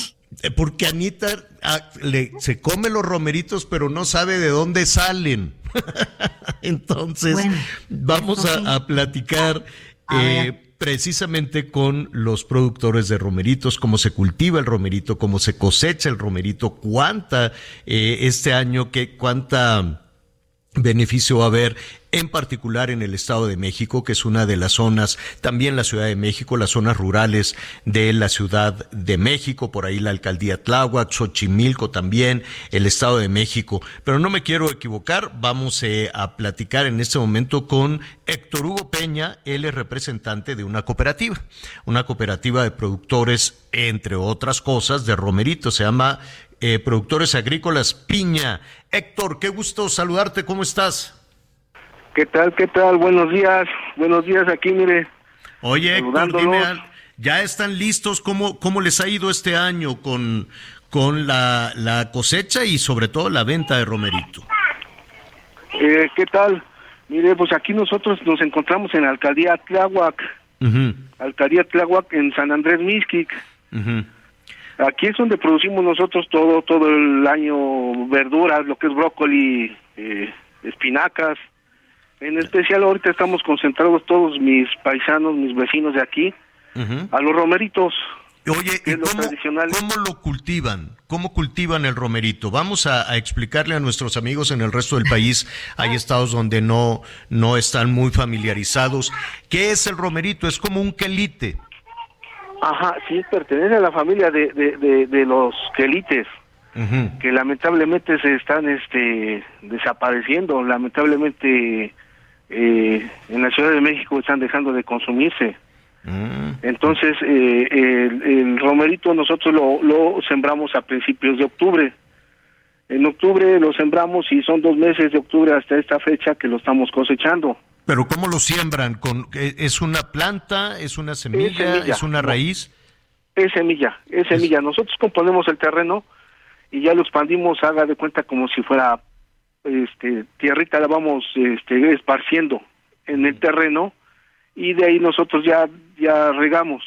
Porque Anita ah, le- se come los romeritos, pero no sabe de dónde salen. Entonces, Bueno, vamos sí. a, platicar A eh, precisamente con los productores de romeritos, cómo se cultiva el romerito, cómo se cosecha el romerito, cuánta eh, este año, qué, cuánta beneficio va a haber, en particular en el Estado de México, que es una de las zonas, también la Ciudad de México, las zonas rurales de la Ciudad de México, por ahí la alcaldía Tláhuac, Xochimilco también, el Estado de México. Pero no me quiero equivocar, vamos eh, a platicar en este momento con Héctor Hugo Peña, él es representante de una cooperativa, una cooperativa de productores, entre otras cosas, de Romerito, se llama eh, Productores Agrícolas Piña. Héctor, qué gusto saludarte, ¿cómo estás? ¿Qué tal? ¿Qué tal? Buenos días. Buenos días aquí, mire. Oye, Héctor, dime, ¿ya están listos? ¿Cómo, cómo les ha ido este año con, con la, la cosecha y sobre todo la venta de romerito? Eh, ¿Qué tal? Mire, pues aquí nosotros nos encontramos en la alcaldía Tláhuac, alcaldía Tláhuac en San Andrés Mixquic. ujú. Aquí es donde producimos nosotros todo todo el año verduras, lo que es brócoli, eh, espinacas. En especial ahorita estamos concentrados todos mis paisanos, mis vecinos de aquí, a los romeritos. Oye, ¿y cómo, cómo, lo cultivan? ¿Cómo cultivan el romerito? Vamos a, a, explicarle a nuestros amigos en el resto del país. Hay estados donde no, no están muy familiarizados. ¿Qué es el romerito? Es como un quelite. Ajá, sí, pertenece a la familia de, de, de, los quelites, que lamentablemente se están este, desapareciendo. Lamentablemente eh, en la Ciudad de México están dejando de consumirse. Mm. Entonces, eh, el, romerito nosotros lo, lo sembramos a principios de octubre. En octubre lo sembramos y son dos meses de octubre hasta esta fecha que lo estamos cosechando. Pero ¿cómo lo siembran? ¿Con, eh, ¿Es una planta? ¿Es una semilla? ¿Es, una raíz? Es semilla, es semilla. Nosotros componemos el terreno y ya lo expandimos, haga de cuenta como si fuera este tierrita, la vamos este, esparciendo en el terreno y de ahí nosotros ya ya regamos,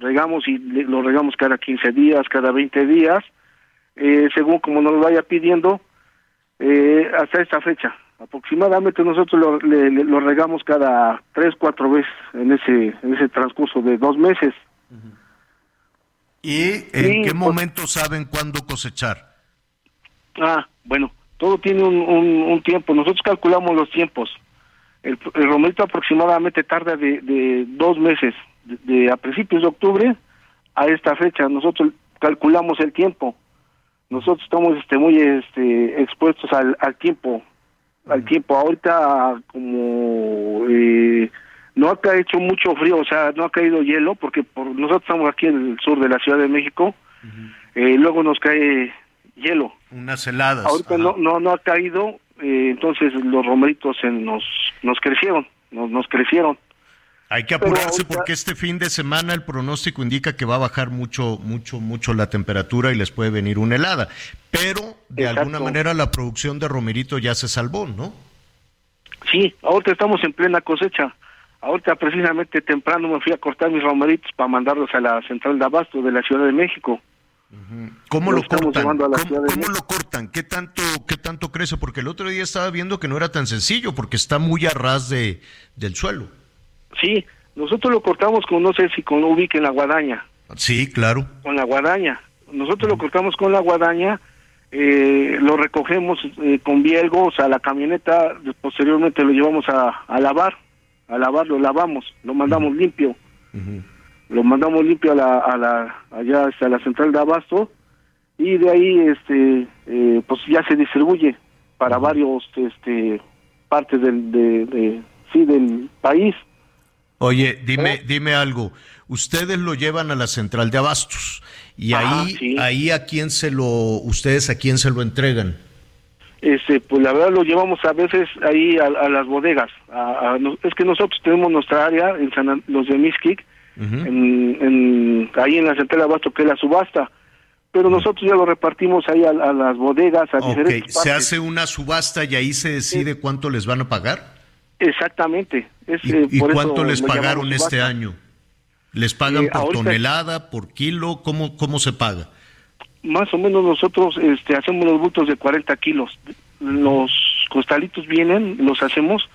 regamos y lo regamos cada 15 días, cada 20 días, eh, según como nos lo vaya pidiendo, eh, hasta esta fecha. Aproximadamente nosotros lo, lo regamos cada tres, cuatro veces en ese, en ese transcurso de dos meses. ¿Y en qué pues momento saben cuándo cosechar? Ah, bueno, todo tiene un, un tiempo. Nosotros calculamos los tiempos. El, romerito aproximadamente tarda de, de dos meses, de, a principios de octubre a esta fecha. Nosotros calculamos el tiempo. Nosotros estamos este, muy este, expuestos al, al tiempo. Al tiempo. Ahorita, como eh, no ha hecho mucho frío, o sea, no ha caído hielo, porque por, nosotros estamos aquí en el sur de la Ciudad de México, eh, luego nos cae hielo. Unas heladas. Ahorita no, no, no ha caído, eh, entonces los romeritos se nos, nos crecieron, nos, nos crecieron. Hay que apurarse porque este fin de semana el pronóstico indica que va a bajar mucho, mucho, mucho la temperatura y les puede venir una helada. Pero de alguna manera la producción de romerito ya se salvó, ¿no? Sí, ahorita estamos en plena cosecha. Ahorita precisamente temprano me fui a cortar mis romeritos para mandarlos a la central de abasto de la Ciudad de México. ¿Cómo lo, cortan? ¿Cómo, lo cortan? ¿Qué tanto, ¿Qué tanto crece? Porque el otro día estaba viendo que no era tan sencillo, porque está muy a ras de, del suelo. Sí, nosotros lo cortamos con, no sé si con ubique en la guadaña. Sí, claro. Con la guadaña. Nosotros lo cortamos con la guadaña, eh, lo recogemos eh, con bielgos a la camioneta, posteriormente lo llevamos a, a lavar, a lavar, lo lavamos, lo mandamos limpio lo mandamos limpio a la, a la allá hasta la central de abasto y de ahí este eh, pues ya se distribuye para varios este partes del de, sí del país oye dime ¿Eh? dime algo. Ustedes lo llevan a la central de abastos y ahí ahí a quién se lo ustedes a quién se lo entregan. Este pues la verdad lo llevamos a veces ahí a, las bodegas es que nosotros tenemos nuestra área en San, los de Miskik en, ahí en la central de abasto que es la subasta pero nosotros ya lo repartimos ahí a, las bodegas a diferentes se hace una subasta y ahí se decide cuánto les van a pagar exactamente. ¿Y, eh, cuánto les pagaron este año les pagan eh, por tonelada por kilo cómo cómo se paga más o menos nosotros este hacemos los bultos de 40 kilos. Los costalitos vienen los hacemos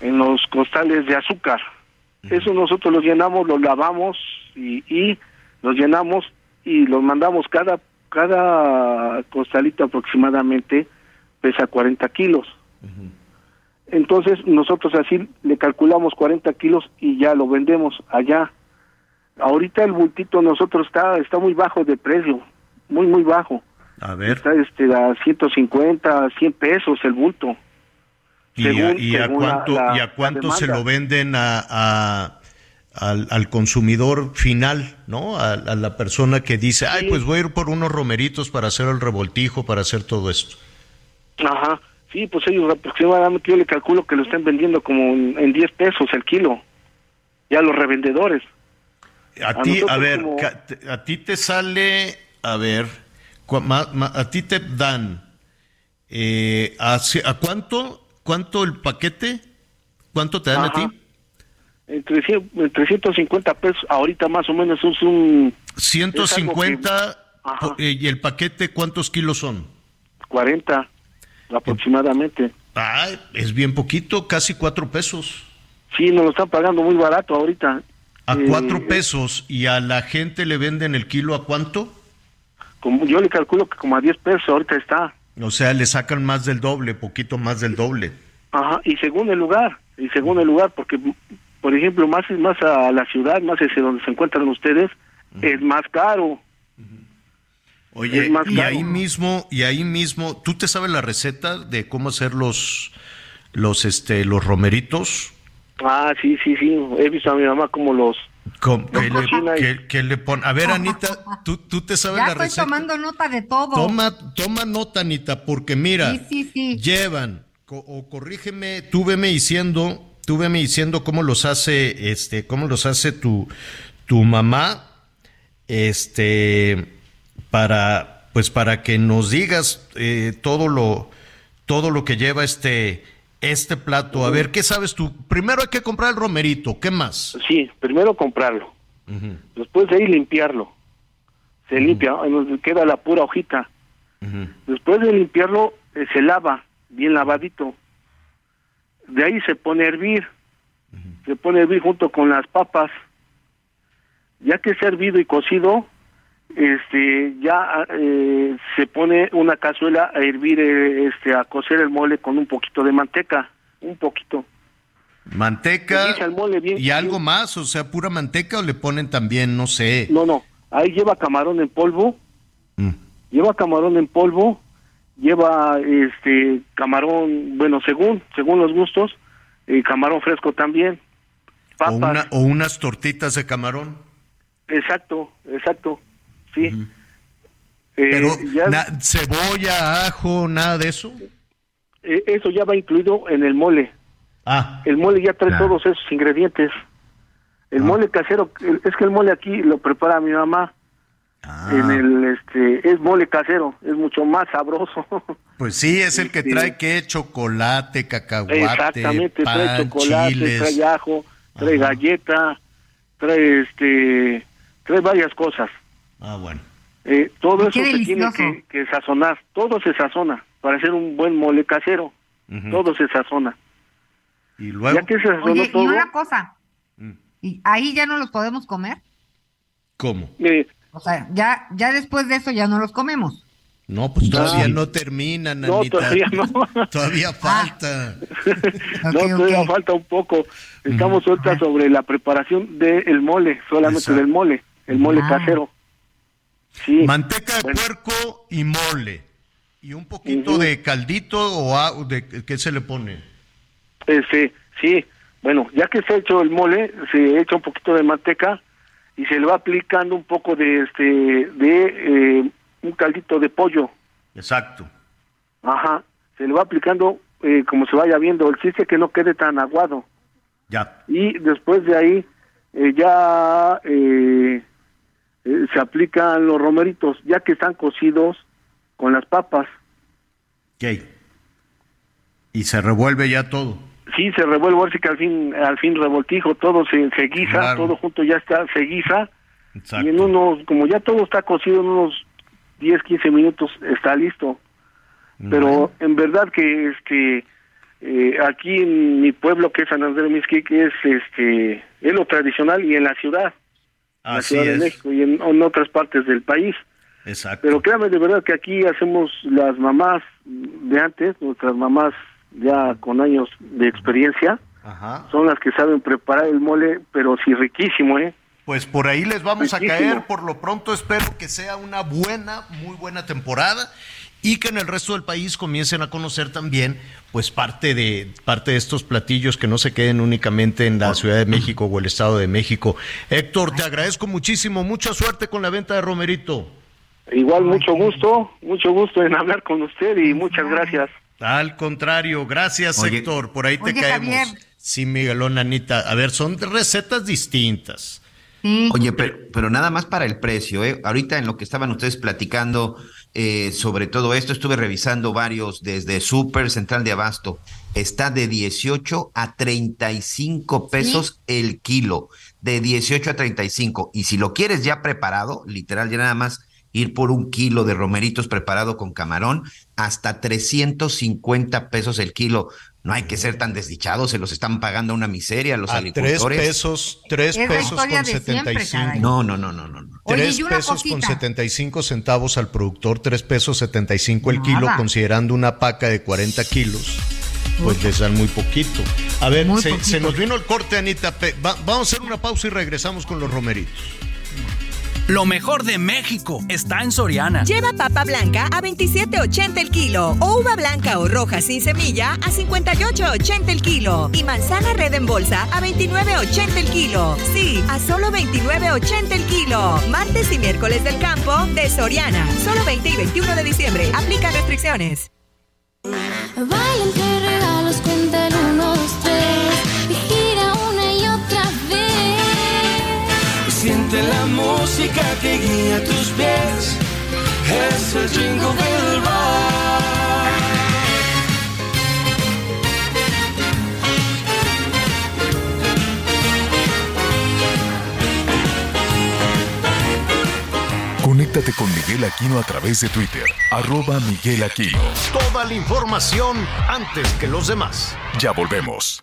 en los costales de azúcar. Eso nosotros los llenamos, los lavamos y, y los llenamos y los mandamos cada cada costalito aproximadamente pesa 40 kilos. Entonces nosotros así le calculamos 40 kilos y ya lo vendemos allá. Ahorita el bultito nosotros está está muy bajo de precio, muy muy bajo. A ver. Está este a 150, 100 pesos el bulto. ¿Y, a, cuánto, ¿y a cuánto se lo venden a, al, consumidor final, ¿no? A, la persona que dice, ay, pues voy a ir por unos romeritos para hacer el revoltijo, para hacer todo esto. Ajá, sí, pues ellos aproximadamente yo le calculo que lo están vendiendo como en 10 pesos el kilo, ya los revendedores. A, ti, a ver, a ti te sale, a ver, a ti te dan, eh, ¿a, ¿a cuánto ¿Cuánto el paquete? ¿Cuánto te dan a ti? Entre, 350 pesos, ahorita más o menos es un... 150 eh, y el paquete, ¿cuántos kilos son? 40 aproximadamente. Ah, es bien poquito, casi cuatro pesos. Sí, nos lo están pagando muy barato ahorita. A Eh, cuatro pesos y a la gente le venden el kilo a cuánto? Como, yo le calculo que como a 10 pesos ahorita está. O sea, le sacan más del doble, poquito más del doble. Ajá, y según el lugar, y según el lugar, porque, por ejemplo, más más a la ciudad, más hacia donde se encuentran ustedes, es más caro. Es más y caro. ahí mismo, y ahí mismo, ¿tú te sabes la receta de cómo hacer los, los, este, los romeritos? Ah, sí, sí, sí, he visto a mi mamá como los... Que, le, que- que le pon- A ver, Anita, ¿tú, tú te sabes Ya la estoy receta? tomando nota de todo. Toma, toma nota, Anita, porque mira, Sí, sí, sí. llevan, co- o corrígeme, tú veme diciendo, tú veme diciendo cómo los hace, este, cómo los hace tu, tu mamá, este, para, pues para que nos digas eh, todo lo, todo lo que lleva este, este plato. A ver, ¿qué sabes tú? Primero hay que comprar el romerito, ¿qué más? Sí, primero comprarlo, después de ahí limpiarlo. Se limpia, nos queda la pura hojita. Después de limpiarlo, eh, se lava, bien lavadito. De ahí se pone a hervir. Se pone a hervir junto con las papas. Ya que está hervido y cocido, este, ya eh, se pone una cazuela a hervir, eh, este, a cocer el mole con un poquito de manteca, un poquito. Manteca mole bien- y algo más, o sea, pura manteca o le ponen también, no sé. No, no, ahí lleva camarón en polvo, Mm. lleva camarón en polvo, lleva este camarón, bueno, según según los gustos, eh, camarón fresco también, O, papas, una- o unas tortitas de camarón. exacto, exacto, sí. Eh, Pero ya- na- cebolla, ajo, nada de eso. eh, eso ya va incluido en el mole. Ah, El mole ya trae Ah. todos esos ingredientes. El mole casero, es que el mole aquí lo prepara mi mamá. Ah. En el este es mole casero, es mucho más sabroso. pues sí, es el que Este- trae que chocolate, cacahuate, Exactamente, pan, trae chocolate, chiles. trae ajo, trae galleta, trae este, trae varias cosas. Ah, bueno. Eh, todo eso se tiene que, que sazonar, todo se sazona para hacer un buen mole casero, todo se sazona. Y luego, Ya que se sazonó Oye, y una cosa, Mm. ¿y ahí ya no los podemos comer? ¿cómo? eh, O sea, ya, ya después de eso ya no los comemos. No, pues todavía Ah. no terminan, no, todavía no. Todavía falta. no, todavía falta un poco. Estamos ahorita Ajá. sobre la preparación del mole, solamente Exacto. del mole, el mole Ah. casero. Sí. Manteca de Bueno. puerco y mole. Y un poquito de caldito o a- de qué se le pone. Este, sí, bueno, ya que se ha hecho el mole, se echa un poquito de manteca y se le va aplicando un poco de este de eh, un caldito de pollo. Exacto. Ajá, se le va aplicando eh, como se vaya viendo, el chiste que no quede tan aguado. Ya. Y después de ahí eh, ya eh, eh, se aplican los romeritos, ya que están cocidos con las papas. Ok. Y se revuelve ya todo. Sí, se revuelve, así que al fin, al fin revoltijo, todo se, se guisa, Claro. todo junto ya está, se guisa. Exacto. Y en unos, como ya todo está cocido, en unos 10, 15 minutos está listo. Pero en verdad que este eh, aquí en mi pueblo que es San Andrés Mixquic es este es lo tradicional y en la ciudad, en la Así Ciudad de es. México y en, en otras partes del país. Exacto. Pero créame de verdad que aquí hacemos las mamás de antes, nuestras mamás ya con años de experiencia, Ajá. son las que saben preparar el mole, pero sí riquísimo, ¿eh? Pues por ahí les vamos a Riquísimo. caer. Por lo pronto espero que sea una buena, muy buena temporada y que en el resto del país comiencen a conocer también pues parte de parte de estos platillos que no se queden únicamente en la Ciudad de México o el Estado de México. Héctor, te agradezco muchísimo, mucha suerte con la venta de Romerito. Igual mucho gusto, mucho gusto en hablar con usted y muchas gracias. Al contrario, gracias Oye. Héctor, por ahí te Oye, caemos. Javier. Sí, Miguelón, Anita. A ver, son recetas distintas. Sí. Oye, pero, pero nada más para el precio, ¿eh? Ahorita en lo que estaban ustedes platicando eh, sobre todo esto, estuve revisando varios desde Super Central de Abasto. Está de 18 a 35 pesos el kilo, de 18 a 35. Y si lo quieres ya preparado, literal, ya nada más ir por un kilo de romeritos preparado con camarón, hasta 350 pesos el kilo. No hay que ser tan desdichados, se los están pagando una miseria a los a agricultores. Tres pesos, tres pesos con 75. no, no, no, no, no. Tres pesos con 75 centavos al productor, tres pesos 75 el kilo, considerando una paca de 40 kilos. Pues les dan muy poquito. A ver, se, se, nos vino el corte, Anita. Va, vamos a hacer una pausa y regresamos con los romeritos. Lo mejor de México está en Soriana. Lleva papa blanca a 27.80 el kilo o uva blanca o roja sin semilla a 58.80 el kilo y manzana red en bolsa a 29.80 el kilo. Sí, a solo 29.80 el kilo. Martes y miércoles del campo de Soriana. Solo 20 y 21 de diciembre. Aplica restricciones. regalos, cuenta música que guía tus pies. Es el Jingle Bell Rock. Conéctate con Miguel Aquino a través de Twitter, arroba Miguel Aquino. Toda la información antes que los demás. Ya volvemos.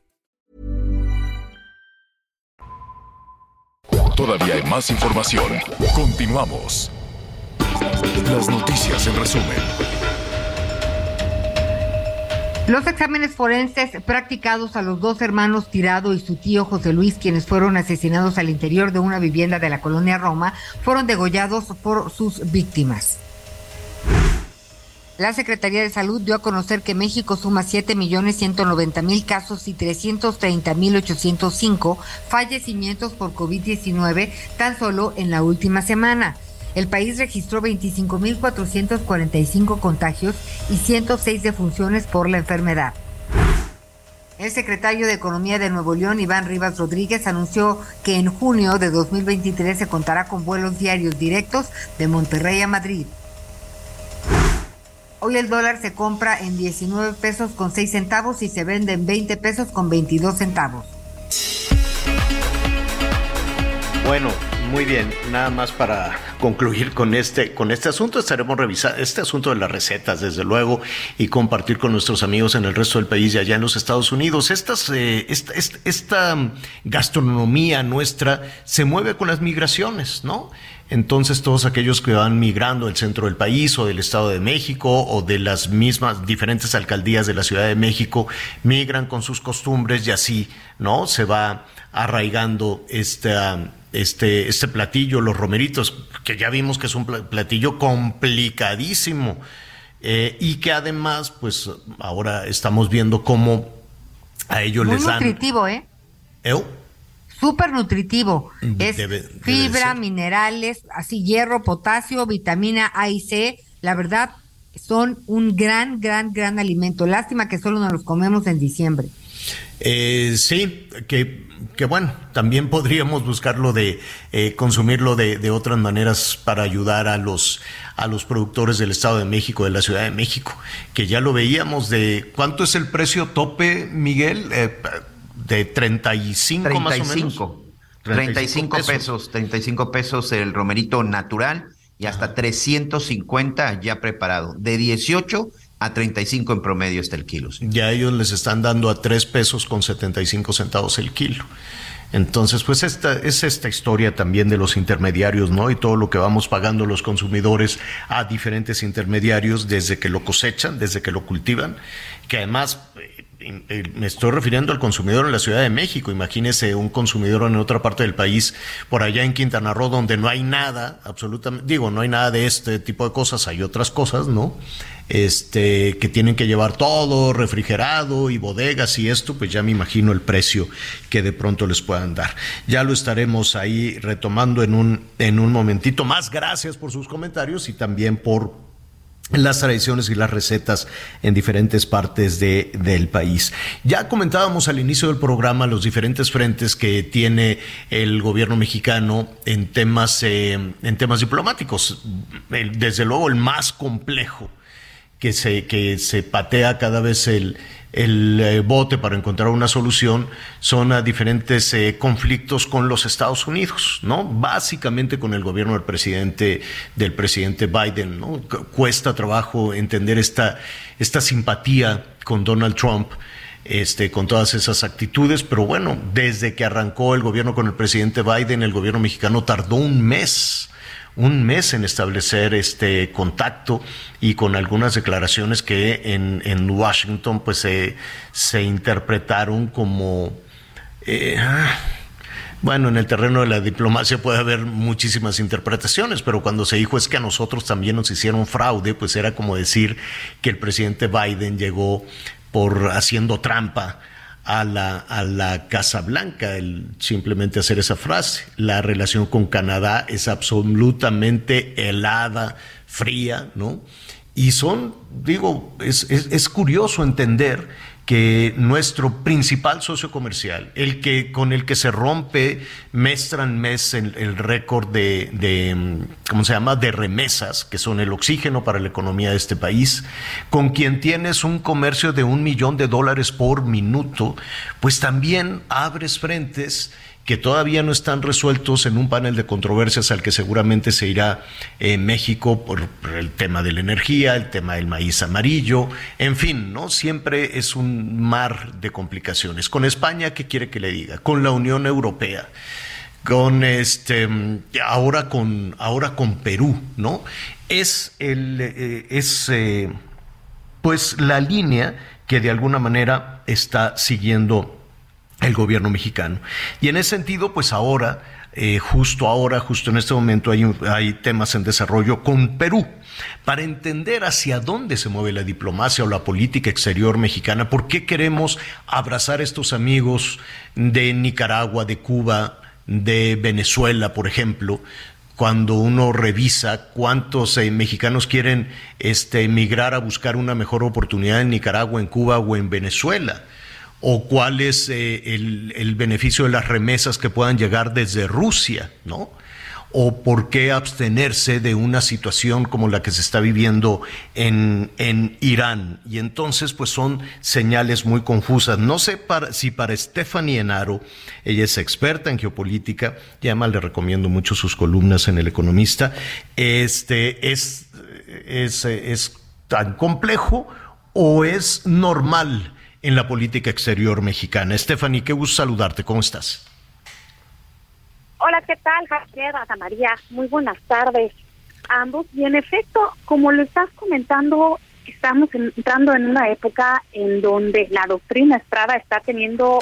Todavía hay más información. Continuamos. Las noticias en resumen. Los exámenes forenses practicados a los dos hermanos Tirado y su tío José Luis, quienes fueron asesinados al interior de una vivienda de la colonia Roma, fueron degollados por sus víctimas. La Secretaría de Salud dio a conocer que México suma 7.190.000 casos y 330.805 fallecimientos por COVID-19 tan solo en la última semana. El país registró 25.445 contagios y 106 defunciones por la enfermedad. El secretario de Economía de Nuevo León, Iván Rivas Rodríguez, anunció que en junio de 2023 se contará con vuelos diarios directos de Monterrey a Madrid. Hoy el dólar se compra en 19 pesos con 6 centavos y se vende en 20 pesos con 22 centavos. Bueno, muy bien, nada más para concluir con este, con este asunto, estaremos revisando este asunto de las recetas, desde luego, y compartir con nuestros amigos en el resto del país y allá en los Estados Unidos. Estas, eh, esta, esta, esta gastronomía nuestra se mueve con las migraciones, ¿no? Entonces todos aquellos que van migrando del centro del país o del Estado de México o de las mismas diferentes alcaldías de la Ciudad de México migran con sus costumbres y así, ¿no? Se va arraigando esta, este, este platillo, los romeritos, que ya vimos que es un platillo complicadísimo eh, y que además, pues ahora estamos viendo cómo a ellos Muy les dan... nutritivo, ¿eh? ¿Eu? Súper nutritivo. Es Debe- debe fibra, ser. minerales, así hierro, potasio, vitamina A y C. La verdad, son un gran, gran, gran alimento. Lástima que solo nos los comemos en diciembre. Eh, sí, que, que bueno, también podríamos buscarlo de eh, consumirlo de, de otras maneras para ayudar a los a los productores del Estado de México, de la Ciudad de México, que ya lo veíamos de cuánto es el precio tope, Miguel, Eh, de 35, más o menos. 35. 35 pesos, 35 pesos el romerito natural y hasta 350 ya preparado. De 18 a 35 en promedio está el kilo. sí. Ya ellos les están dando a 3 pesos con 75 centavos el kilo. Entonces, pues esta es esta historia también de los intermediarios, ¿no? Y todo lo que vamos pagando los consumidores a diferentes intermediarios desde que lo cosechan, desde que lo cultivan, que además me estoy refiriendo al consumidor en la Ciudad de México. Imagínese un consumidor en otra parte del país, por allá en Quintana Roo, donde no hay nada, absolutamente, digo, no hay nada de este tipo de cosas, hay otras cosas, ¿no? Este, que tienen que llevar todo refrigerado y bodegas y esto, pues ya me imagino el precio que de pronto les puedan dar. Ya lo estaremos ahí retomando en un, en un momentito más. Gracias por sus comentarios y también por las tradiciones y las recetas en diferentes partes de, del país. Ya comentábamos al inicio del programa los diferentes frentes que tiene el gobierno mexicano en temas, eh, en temas diplomáticos. desde luego el más complejo que se, que se patea cada vez el, el eh, bote para encontrar una solución son a diferentes eh, conflictos con los Estados Unidos, ¿no? Básicamente con el gobierno del presidente, del presidente Biden, ¿no? Cuesta trabajo entender esta, esta simpatía con Donald Trump. Este, con todas esas actitudes, pero bueno, desde que arrancó el gobierno con el presidente Biden, el gobierno mexicano tardó un mes un mes en establecer este contacto y con algunas declaraciones que en, en Washington pues se, se interpretaron como eh, bueno, en el terreno de la diplomacia puede haber muchísimas interpretaciones, pero cuando se dijo es que a nosotros también nos hicieron fraude, pues era como decir que el presidente Biden llegó por haciendo trampa a la, a la Casa Blanca, el simplemente hacer esa frase. La relación con Canadá es absolutamente helada, fría, ¿no? Y son, digo, es, es, es curioso entender que nuestro principal socio comercial, el que con el que se rompe mes tras mes el, récord de, de, ¿cómo se llama?, de remesas, que son el oxígeno para la economía de este país, con quien tienes un comercio de un millón de dólares por minuto, pues también abres frentes que todavía no están resueltos en un panel de controversias al que seguramente se irá en México por, el tema de la energía, el tema del maíz amarillo, en fin, ¿no? Siempre es un mar de complicaciones. Con España, ¿qué quiere que le diga? Con la Unión Europea con este ahora con ahora con Perú, ¿no? Es el eh, es eh, pues la línea que de alguna manera está siguiendo el gobierno mexicano. Y en ese sentido, pues ahora, eh, justo ahora, justo en este momento, hay, hay temas en desarrollo con Perú para entender hacia dónde se mueve la diplomacia o la política exterior mexicana, por qué queremos abrazar a estos amigos de Nicaragua, de Cuba, de Venezuela, por ejemplo, cuando uno revisa cuántos eh, mexicanos quieren este, emigrar a buscar una mejor oportunidad en Nicaragua, en Cuba o en Venezuela o cuál es eh, el, beneficio de las remesas que puedan llegar desde Rusia, ¿no? O por qué abstenerse de una situación como la que se está viviendo en, en Irán. Y entonces, pues son señales muy confusas. No sé si para Stephanie Enaro, ella es experta en geopolítica, y además le recomiendo mucho sus columnas en El Economista, este, es, es, es tan complejo o es normal en la política exterior mexicana. Stephanie, qué gusto saludarte. ¿Cómo estás? Hola, ¿qué tal, Javier, Ana María? Muy buenas tardes ambos. Y en efecto, como lo estás comentando, estamos entrando en una época en donde la doctrina Estrada está teniendo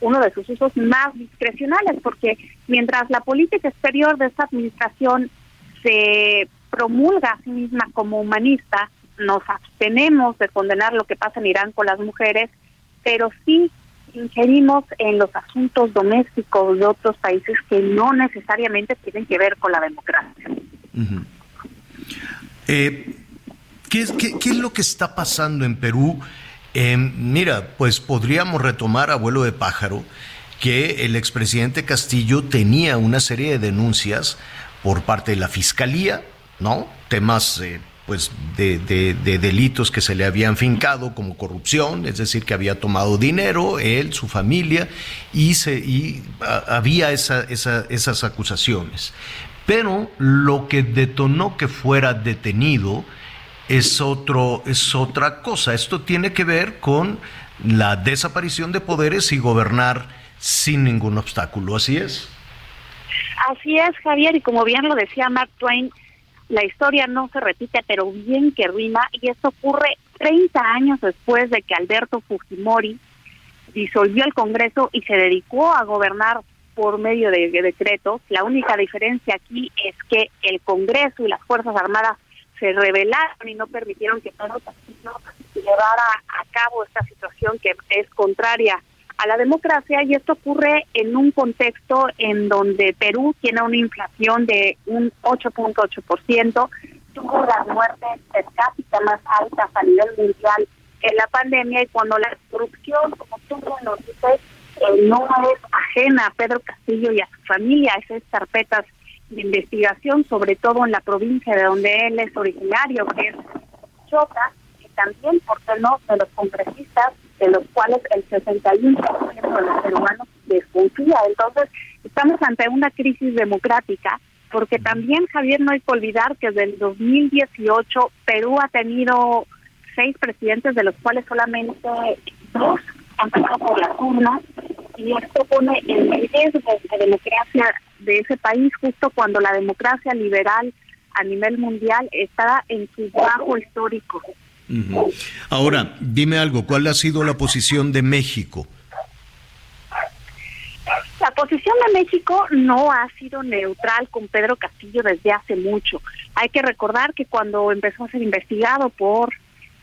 uno de sus usos más discrecionales, porque mientras la política exterior de esta administración se promulga a sí misma como humanista, nos abstenemos de condenar lo que pasa en Irán con las mujeres, pero sí ingerimos en los asuntos domésticos de otros países que no necesariamente tienen que ver con la democracia. Eh, ¿qué, es, lo que está pasando en Perú? Eh, mira, pues podríamos retomar a vuelo de pájaro que el expresidente Castillo tenía una serie de denuncias por parte de la Fiscalía, ¿no? Temas eh, pues de, de, delitos que se le habían fincado como corrupción, es decir, que había tomado dinero, él, su familia, y, se, y había esa, esas acusaciones. Pero lo que detonó que fuera detenido es, otro, es otra cosa. Esto tiene que ver con la desaparición de poderes y gobernar sin ningún obstáculo. ¿Así es? Así es, Javier, y como bien lo decía Mark Twain, la historia no se repite, pero bien que rima, y esto ocurre 30 años después de que Alberto Fujimori disolvió el Congreso y se dedicó a gobernar por medio de, decretos. La única diferencia aquí es que el Congreso y las Fuerzas Armadas se rebelaron y no permitieron que todo llevara a cabo esta situación que es contraria a la democracia y esto ocurre en un contexto en donde Perú tiene una inflación de un 8.8%, tuvo las muertes per cápita más altas a nivel mundial en la pandemia y cuando la corrupción, como tú nos dices, eh, no es ajena a Pedro Castillo y a su familia, esas carpetas de investigación, sobre todo en la provincia de donde él es originario, que es Chota, y también, ¿por qué no?, de los congresistas, de los cuales el 61% de los peruanos desconfía. Entonces, estamos ante una crisis democrática, porque también, Javier, no hay que olvidar que desde el 2018 Perú ha tenido seis presidentes, de los cuales solamente dos han pasado por las urnas, y esto pone en riesgo la democracia de ese país justo cuando la democracia liberal a nivel mundial está en su bajo histórico. Ahora, dime algo, ¿cuál ha sido la posición de México? La posición de México no ha sido neutral con Pedro Castillo desde hace mucho. Hay que recordar que cuando empezó a ser investigado por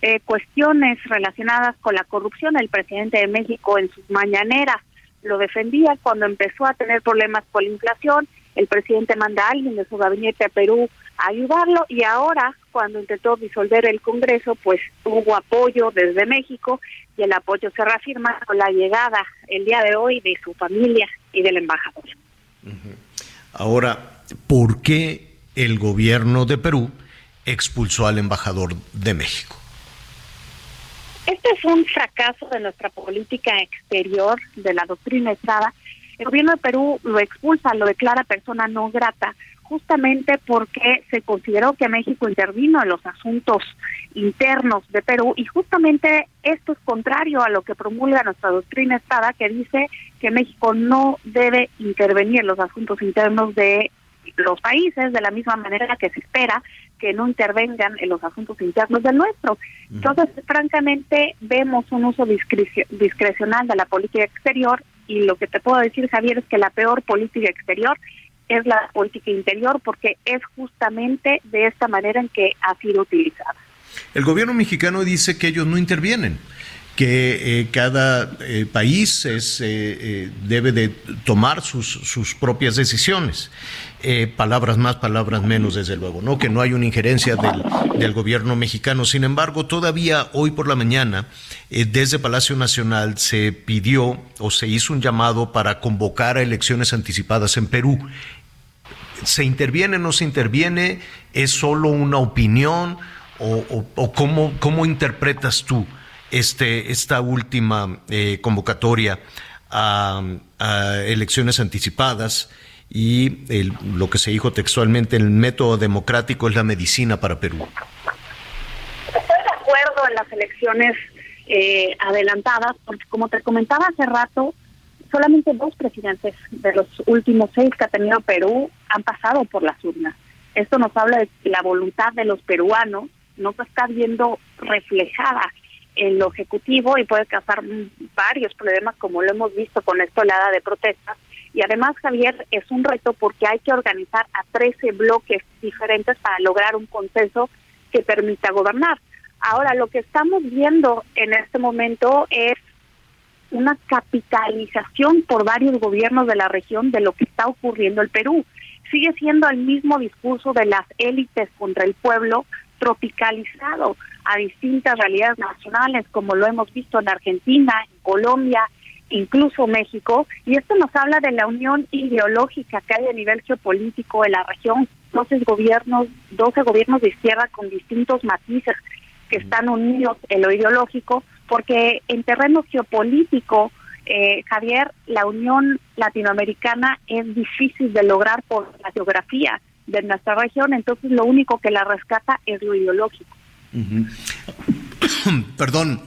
eh, cuestiones relacionadas con la corrupción, el presidente de México en sus mañaneras lo defendía. Cuando empezó a tener problemas con la inflación, el presidente manda a alguien de su gabinete a Perú ayudarlo y ahora, cuando intentó disolver el Congreso, pues hubo apoyo desde México y el apoyo se reafirma con la llegada el día de hoy de su familia y del embajador. Ahora, ¿por qué el gobierno de Perú expulsó al embajador de México? Este es un fracaso de nuestra política exterior, de la doctrina Estrada. El gobierno de Perú lo expulsa, lo declara persona no grata, justamente porque se consideró que México intervino en los asuntos internos de Perú y justamente esto es contrario a lo que promulga nuestra doctrina Estada que dice que México no debe intervenir en los asuntos internos de los países de la misma manera que se espera que no intervengan en los asuntos internos del nuestro. Entonces, francamente, vemos un uso discrecional de la política exterior y lo que te puedo decir, Javier, es que la peor política exterior es la política interior porque es justamente de esta manera en que ha sido utilizada. El gobierno mexicano dice que ellos no intervienen que eh, cada eh, país es, eh, debe de tomar sus, sus propias decisiones. palabras más, palabras menos, desde luego, ¿no? Que no hay una injerencia del, del gobierno mexicano. Sin embargo, todavía hoy por la mañana, desde Palacio Nacional se pidió o se hizo un llamado para convocar a elecciones anticipadas en Perú. ¿Se interviene o no se interviene? ¿Es solo una opinión? ¿O, cómo, cómo interpretas tú? este, esta última eh, convocatoria a, elecciones anticipadas y lo que se dijo textualmente, el método democrático es la medicina para Perú. Estoy de acuerdo en las elecciones eh, adelantadas, porque como te comentaba hace rato, solamente dos presidentes de los últimos seis que ha tenido Perú han pasado por las urnas. Esto nos habla de que la voluntad de los peruanos no se está viendo reflejada en lo ejecutivo y puede causar varios problemas como lo hemos visto con esta oleada de protestas. Y además, Javier, es un reto porque hay que organizar a 13 bloques diferentes para lograr un consenso que permita gobernar. Ahora, lo que estamos viendo en este momento es una capitalización por varios gobiernos de la región de lo que está ocurriendo. En Perú. Sigue siendo el mismo discurso de las élites contra el pueblo, tropicalizado a distintas realidades nacionales, como lo hemos visto en Argentina, en Colombia, incluso México, y esto nos habla de la unión ideológica que hay a nivel geopolítico en la región, 12 gobiernos, 12 gobiernos de izquierda con distintos matices que están unidos en lo ideológico, porque en terreno geopolítico, eh, Javier, la unión latinoamericana es difícil de lograr por la geografía de nuestra región, entonces lo único que la rescata es lo ideológico. perdón,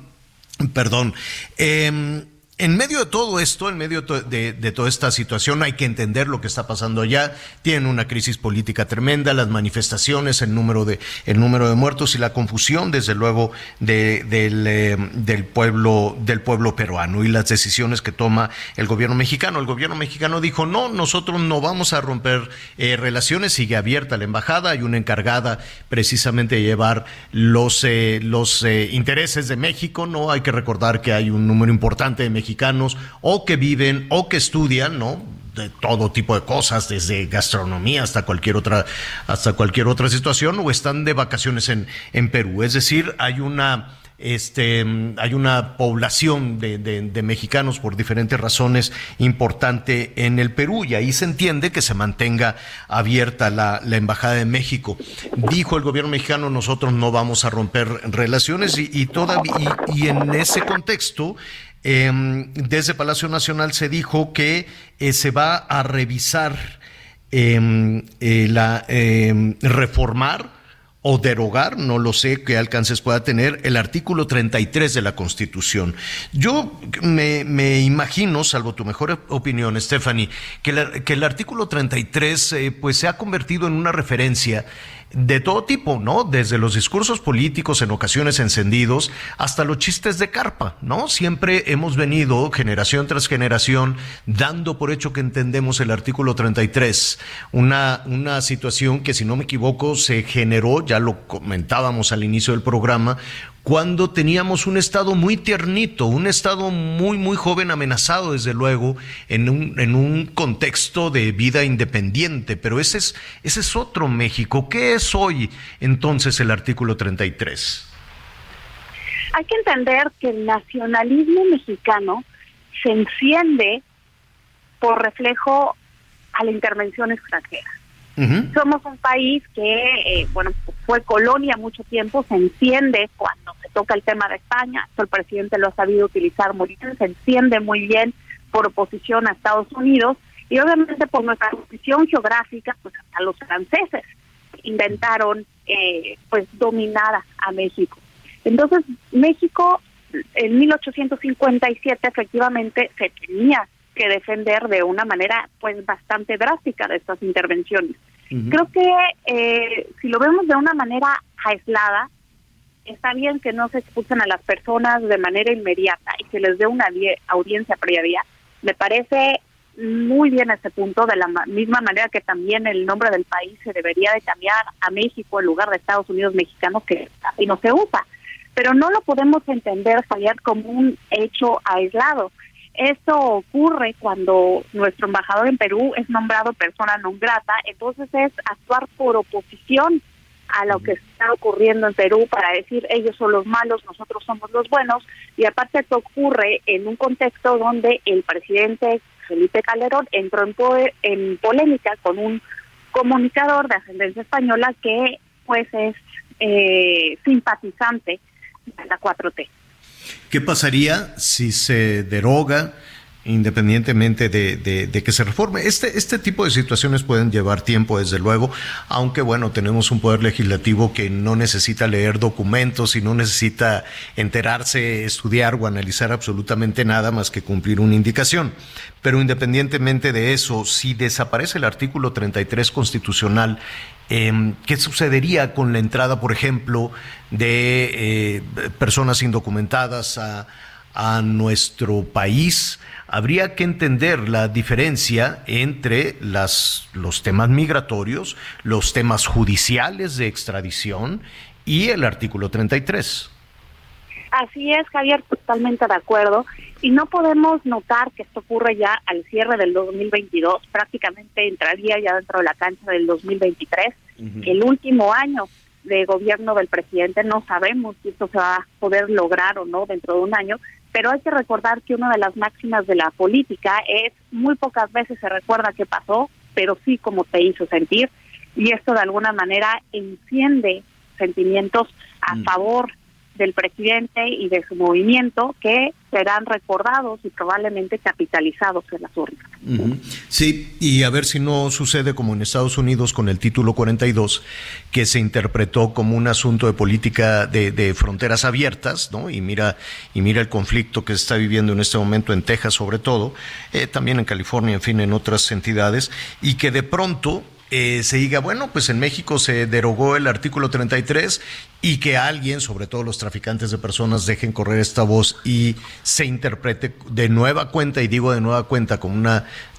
perdón. Eh, en medio de todo esto, en medio de, toda esta situación, hay que entender lo que está pasando allá. Tienen una crisis política tremenda, las manifestaciones, el número de, el número de muertos y la confusión, desde luego, del, eh, del, pueblo, del pueblo peruano y las decisiones que toma el gobierno mexicano. El gobierno mexicano dijo, no, nosotros no vamos a romper eh, relaciones, sigue abierta la embajada, hay una encargada precisamente de llevar los, eh, los intereses de México, ¿no? Hay que recordar que hay un número importante de mexicanos o que viven o que estudian, ¿no? de todo tipo de cosas, desde gastronomía hasta cualquier otra, hasta cualquier otra situación, o están de vacaciones en, en Perú. Es decir, hay una este, hay una población de, mexicanos por diferentes razones importante en el Perú y ahí se entiende que se mantenga abierta la, Embajada de México. Dijo el gobierno mexicano, nosotros no vamos a romper relaciones y, todavía, y, en ese contexto, em, desde Palacio Nacional se dijo que eh, se va a revisar em, eh, la em, reformar o derogar, no lo sé qué alcances pueda tener, el artículo 33 de la Constitución. Yo me, imagino, salvo tu mejor opinión, Stephanie, que, que el artículo 33 eh, pues se ha convertido en una referencia de todo tipo, ¿no? Desde los discursos políticos en ocasiones encendidos hasta los chistes de carpa, ¿no? Siempre hemos venido, generación tras generación, dando por hecho que entendemos el artículo 33, una, una situación que, si no me equivoco, se generó, ya lo comentábamos al inicio del programa, cuando teníamos un Estado muy tiernito, un Estado muy, muy joven, amenazado, desde luego, en un, en un contexto de vida independiente. Pero ese es, ese es otro México. ¿Qué es hoy entonces el artículo 33? Hay que entender que el nacionalismo mexicano se enciende por reflejo a la intervención extranjera. Somos un país que, eh, bueno, fue colonia mucho tiempo, se enciende cuando se toca el tema de España, el presidente lo ha sabido utilizar muy bien, se enciende muy bien por oposición a Estados Unidos y obviamente por nuestra posición geográfica, pues hasta los franceses inventaron eh, pues dominar a México. Entonces México en 1857 efectivamente se tenía que defender de una manera pues bastante drástica de estas intervenciones. Creo que eh, si lo vemos de una manera aislada, está bien que no se expulsen a las personas de manera inmediata y que les dé una audiencia previa. Me parece muy bien ese punto, de la misma manera que también el nombre del país se debería de cambiar a México en lugar de Estados Unidos mexicanos, que así no se usa. Pero no lo podemos entender, Javier, como un hecho aislado. Esto ocurre cuando nuestro embajador en Perú es nombrado persona non grata, entonces es actuar por oposición a lo que está ocurriendo en Perú para decir ellos son los malos, nosotros somos los buenos, y aparte esto ocurre en un contexto donde el presidente Felipe Calderón entró en, en polémica con un comunicador de ascendencia española que pues es eh, simpatizante de la 4T. ¿Qué pasaría si se deroga? Independientemente de, que se reforme. Este, este tipo de situaciones pueden llevar tiempo, desde luego, aunque bueno, tenemos un poder legislativo que no necesita leer documentos y no necesita enterarse, estudiar o analizar absolutamente nada más que cumplir una indicación. Pero independientemente de eso, si desaparece el artículo 33 constitucional Em, ¿Qué sucedería con la entrada, por ejemplo, de eh, personas indocumentadas a, nuestro país? Habría que entender la diferencia entre las, los temas migratorios, los temas judiciales de extradición y el artículo 33. Así es, Javier, totalmente de acuerdo. Y no podemos notar que esto ocurre ya al cierre del 2022, prácticamente entraría ya dentro de la cancha del 2023, el último año de gobierno del presidente. No sabemos si esto se va a poder lograr o no dentro de un año, pero hay que recordar que una de las máximas de la política es muy pocas veces se recuerda qué pasó, pero sí como te hizo sentir. Y esto de alguna manera enciende sentimientos a mm. favor del presidente y de su movimiento que serán recordados y probablemente capitalizados en las urnas. Sí, y a ver si no sucede como en Estados Unidos con el título 42, que se interpretó como un asunto de política de, fronteras abiertas, ¿no? Y mira, y mira el conflicto que se está viviendo en este momento en Texas sobre todo, eh, también en California, en fin, en otras entidades, y que de pronto eh, se diga, bueno, pues en México se derogó el artículo 33 y que alguien, sobre todo los traficantes de personas, dejen correr esta voz y se interprete de nueva cuenta, y digo de nueva cuenta, como un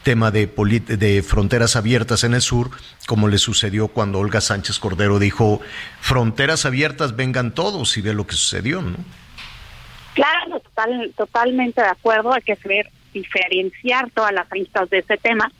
tema de, de fronteras abiertas en el sur, como le sucedió cuando Olga Sánchez Cordero dijo, fronteras abiertas, vengan todos y ve lo que sucedió, ¿no? Claro, total, totalmente de acuerdo, hay que saber diferenciar todas las aristas de ese tema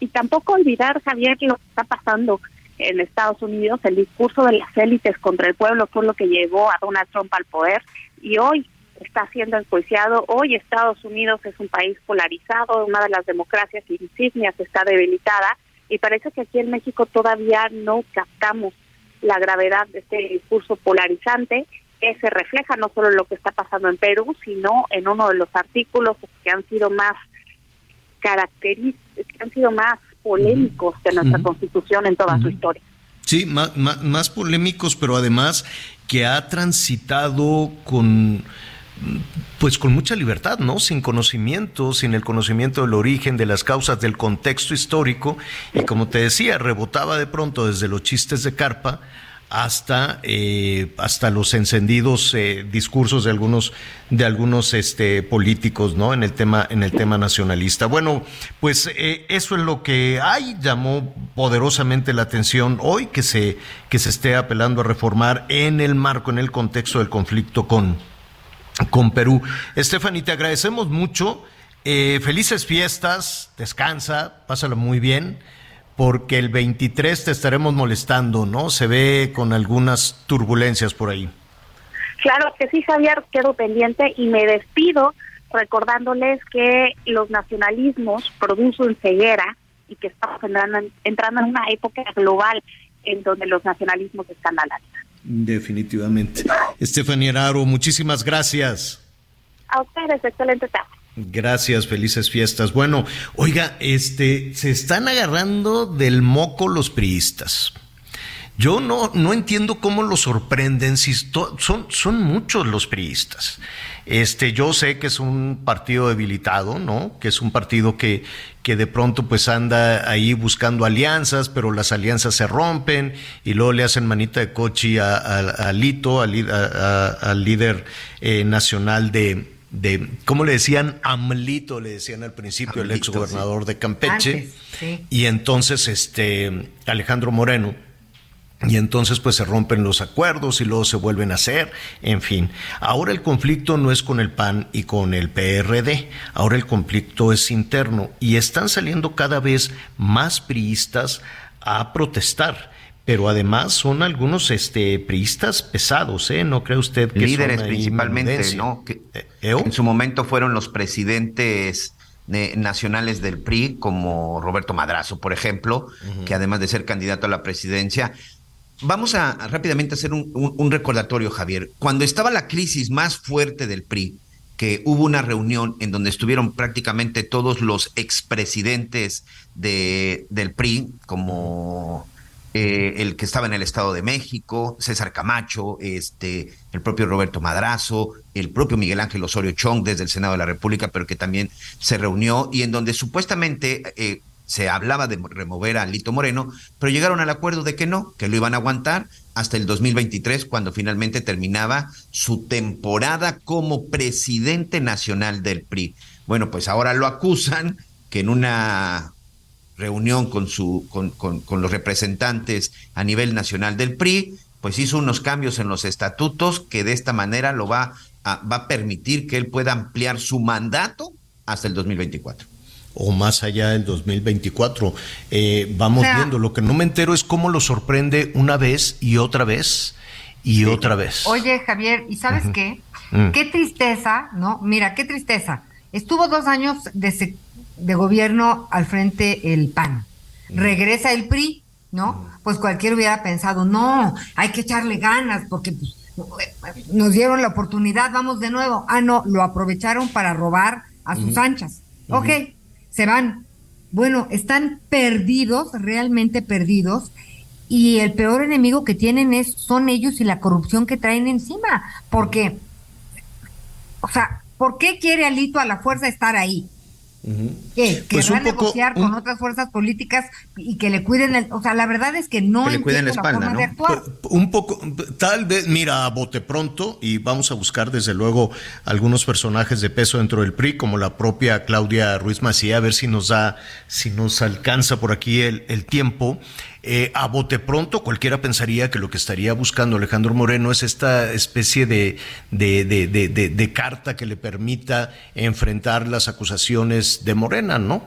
Y tampoco olvidar, Javier, lo que está pasando en Estados Unidos, el discurso de las élites contra el pueblo fue lo que llevó a Donald Trump al poder y hoy está siendo enjuiciado. Hoy Estados Unidos es un país polarizado, una de las democracias insignias está debilitada y parece que aquí en México todavía no captamos la gravedad de este discurso polarizante que se refleja no solo en lo que está pasando en Perú, sino en uno de los artículos que han sido más característicos, que han sido más polémicos de nuestra Constitución en toda su historia. Sí, más, más, polémicos, pero además que ha transitado con pues con mucha libertad, ¿no? Sin conocimiento, sin el conocimiento del origen, de las causas, del contexto histórico, y como te decía, rebotaba de pronto desde los chistes de carpa hasta, eh, hasta los encendidos eh, discursos de algunos, de algunos este, políticos ¿no? en, el tema, en el tema nacionalista. Bueno, pues eh, eso es lo que hay, llamó poderosamente la atención hoy que se, que se esté apelando a reformar en el marco, en el contexto del conflicto con, con Perú. Estefany, te agradecemos mucho. felices fiestas, descansa, pásalo muy bien porque el 23 te estaremos molestando, ¿no? Se ve con algunas turbulencias por ahí. Claro que sí, Javier, quedo pendiente y me despido recordándoles que los nacionalismos producen ceguera y que estamos entrando en, entrando en una época global en donde los nacionalismos están al alza. Definitivamente. Estefanía Araro, muchísimas gracias. A ustedes, excelente tarde. Gracias, felices fiestas. Bueno, oiga, este, se están agarrando del moco los priistas. Yo no, no entiendo cómo los sorprenden si son, son muchos los priistas. Este, yo sé que es un partido debilitado, ¿no? Que es un partido que, que de pronto pues anda ahí buscando alianzas, pero las alianzas se rompen y luego le hacen manita de cochi a, Lito, al líder eh, nacional de, de, ¿cómo le decían? Amlito, le decían al principio, el ex gobernador de Campeche. Y entonces, este, Alejandro Moreno. Y entonces pues se rompen los acuerdos y luego se vuelven a hacer, en fin. Ahora el conflicto no es con el PAN y con el PRD, ahora el conflicto es interno y están saliendo cada vez más priistas a protestar pero además son algunos este priistas pesados, ¿eh? ¿No cree usted que líderes principalmente, ¿no? Que, eh, en su momento fueron los presidentes nacionales del PRI, como Roberto Madrazo, por ejemplo, que además de ser candidato a la presidencia, vamos a, rápidamente hacer un, un, recordatorio, Javier. Cuando estaba la crisis más fuerte del PRI, que hubo una reunión en donde estuvieron prácticamente todos los expresidentes de, del PRI, como eh, el que estaba en el Estado de México, César Camacho, este, el propio Roberto Madrazo, el propio Miguel Ángel Osorio Chong desde el Senado de la República, pero que también se reunió y en donde supuestamente eh, se hablaba de remover a Lito Moreno, pero llegaron al acuerdo de que no, que lo iban a aguantar hasta el 2023, cuando finalmente terminaba su temporada como presidente nacional del PRI. Bueno, pues ahora lo acusan que en una reunión con, su, con, con, los representantes a nivel nacional del PRI, pues hizo unos cambios en los estatutos que de esta manera lo va a, va a permitir que él pueda ampliar su mandato hasta el 2024 o más allá del 2024. Eh, vamos viendo, lo que no me entero es cómo lo sorprende una vez y otra vez y otra vez. Oye, Javier, ¿y sabes qué? Mm. Qué tristeza, ¿no? Mira, qué tristeza. Estuvo dos años de, de gobierno al frente el PAN. Regresa el PRI, ¿no? Pues cualquiera hubiera pensado, no, hay que echarle ganas porque pues, nos dieron la oportunidad, vamos de nuevo. Ah, no, lo aprovecharon para robar a sus anchas. Ok, se van. Bueno, están perdidos, realmente perdidos, y el peor enemigo que tienen es, son ellos y la corrupción que traen encima. Porque, o sea, ¿por qué quiere Alito a la fuerza estar ahí? Que, pues va a negociar con otras fuerzas políticas y que le cuiden el, o sea, la verdad es que no le cuiden la espalda, ¿no? Pues, un poco, tal vez, mira, a bote pronto y vamos a buscar desde luego algunos personajes de peso dentro del PRI, como la propia Claudia Ruiz Macía, a ver si nos da, si nos alcanza por aquí el, el tiempo. Eh, a bote pronto, cualquiera pensaría que lo que estaría buscando Alejandro Moreno es esta especie de, de, de, de carta que le permita enfrentar las acusaciones es de Morena, ¿no?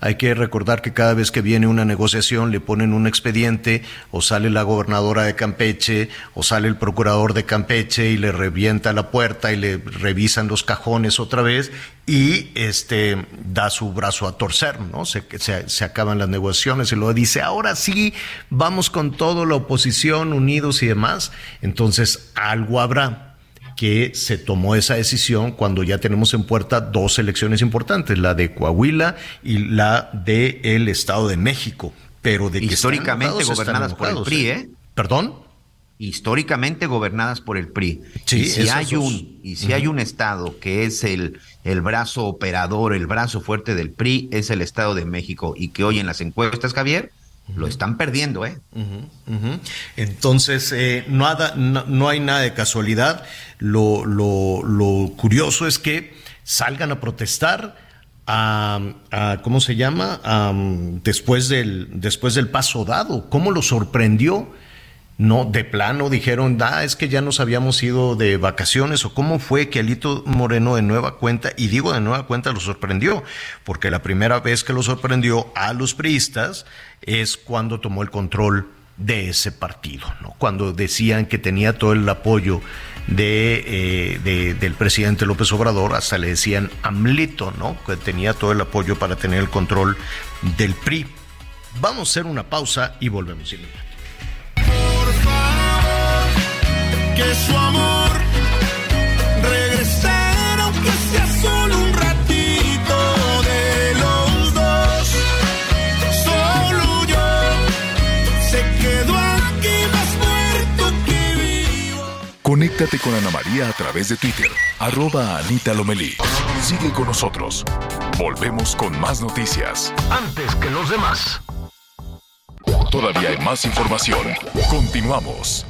Hay que recordar que cada vez que viene una negociación le ponen un expediente o sale la gobernadora de Campeche o sale el procurador de Campeche y le revienta la puerta y le revisan los cajones otra vez y este da su brazo a torcer, ¿no? Se, se, se acaban las negociaciones y luego dice, ahora sí, vamos con todo, la oposición, unidos y demás. Entonces, algo habrá que se tomó esa decisión cuando ya tenemos en puerta dos elecciones importantes, la de Coahuila y la de el Estado de México, pero de que históricamente están gobernadas por el PRI, ¿eh? ¿Perdón? Históricamente gobernadas por el PRI. Sí, y si hay dos. un y si hay un estado que es el el brazo operador, el brazo fuerte del PRI es el Estado de México y que hoy en las encuestas, Javier, lo están perdiendo, ¿eh? Entonces, eh, nada, no, no hay nada de casualidad. Lo, lo, lo curioso es que salgan a protestar a, a- ¿cómo se llama? Am, después, del, después del paso dado. ¿Cómo lo sorprendió? No, de plano dijeron, ah, es que ya nos habíamos ido de vacaciones, o cómo fue que Alito Moreno de nueva cuenta, y digo de nueva cuenta, lo sorprendió, porque la primera vez que lo sorprendió a los priistas es cuando tomó el control de ese partido, ¿no? Cuando decían que tenía todo el apoyo de, eh, de- del presidente López Obrador, hasta le decían AMLITO, ¿no? Que tenía todo el apoyo para tener el control del PRI. Vamos a hacer una pausa y volvemos inmediatamente. que su amor Conéctate con Ana María a través de Twitter, arroba Anita Lomelí. Sigue con nosotros. Volvemos con más noticias. Antes que los demás. Todavía hay más información. Continuamos.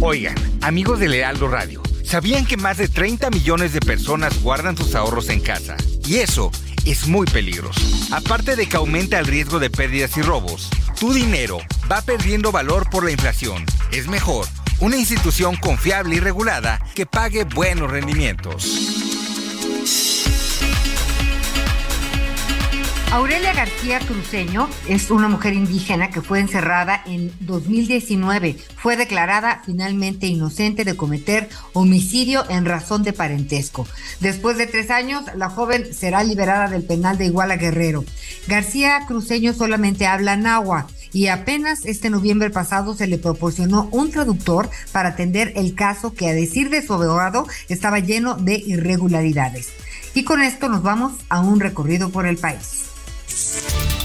Oigan, amigos del Heraldo Radio, ¿sabían que más de 30 millones de personas guardan sus ahorros en casa? Y eso es muy peligroso. Aparte de que aumenta el riesgo de pérdidas y robos, tu dinero va perdiendo valor por la inflación. Es mejor una institución confiable y regulada que pague buenos rendimientos. Aurelia García Cruceño es una mujer indígena que fue encerrada en 2019. Fue declarada finalmente inocente de cometer homicidio en razón de parentesco. Después de tres años, la joven será liberada del penal de Iguala Guerrero. García Cruceño solamente habla náhuatl y apenas este noviembre pasado se le proporcionó un traductor para atender el caso que a decir de su abogado estaba lleno de irregularidades. Y con esto nos vamos a un recorrido por el país. Podcast.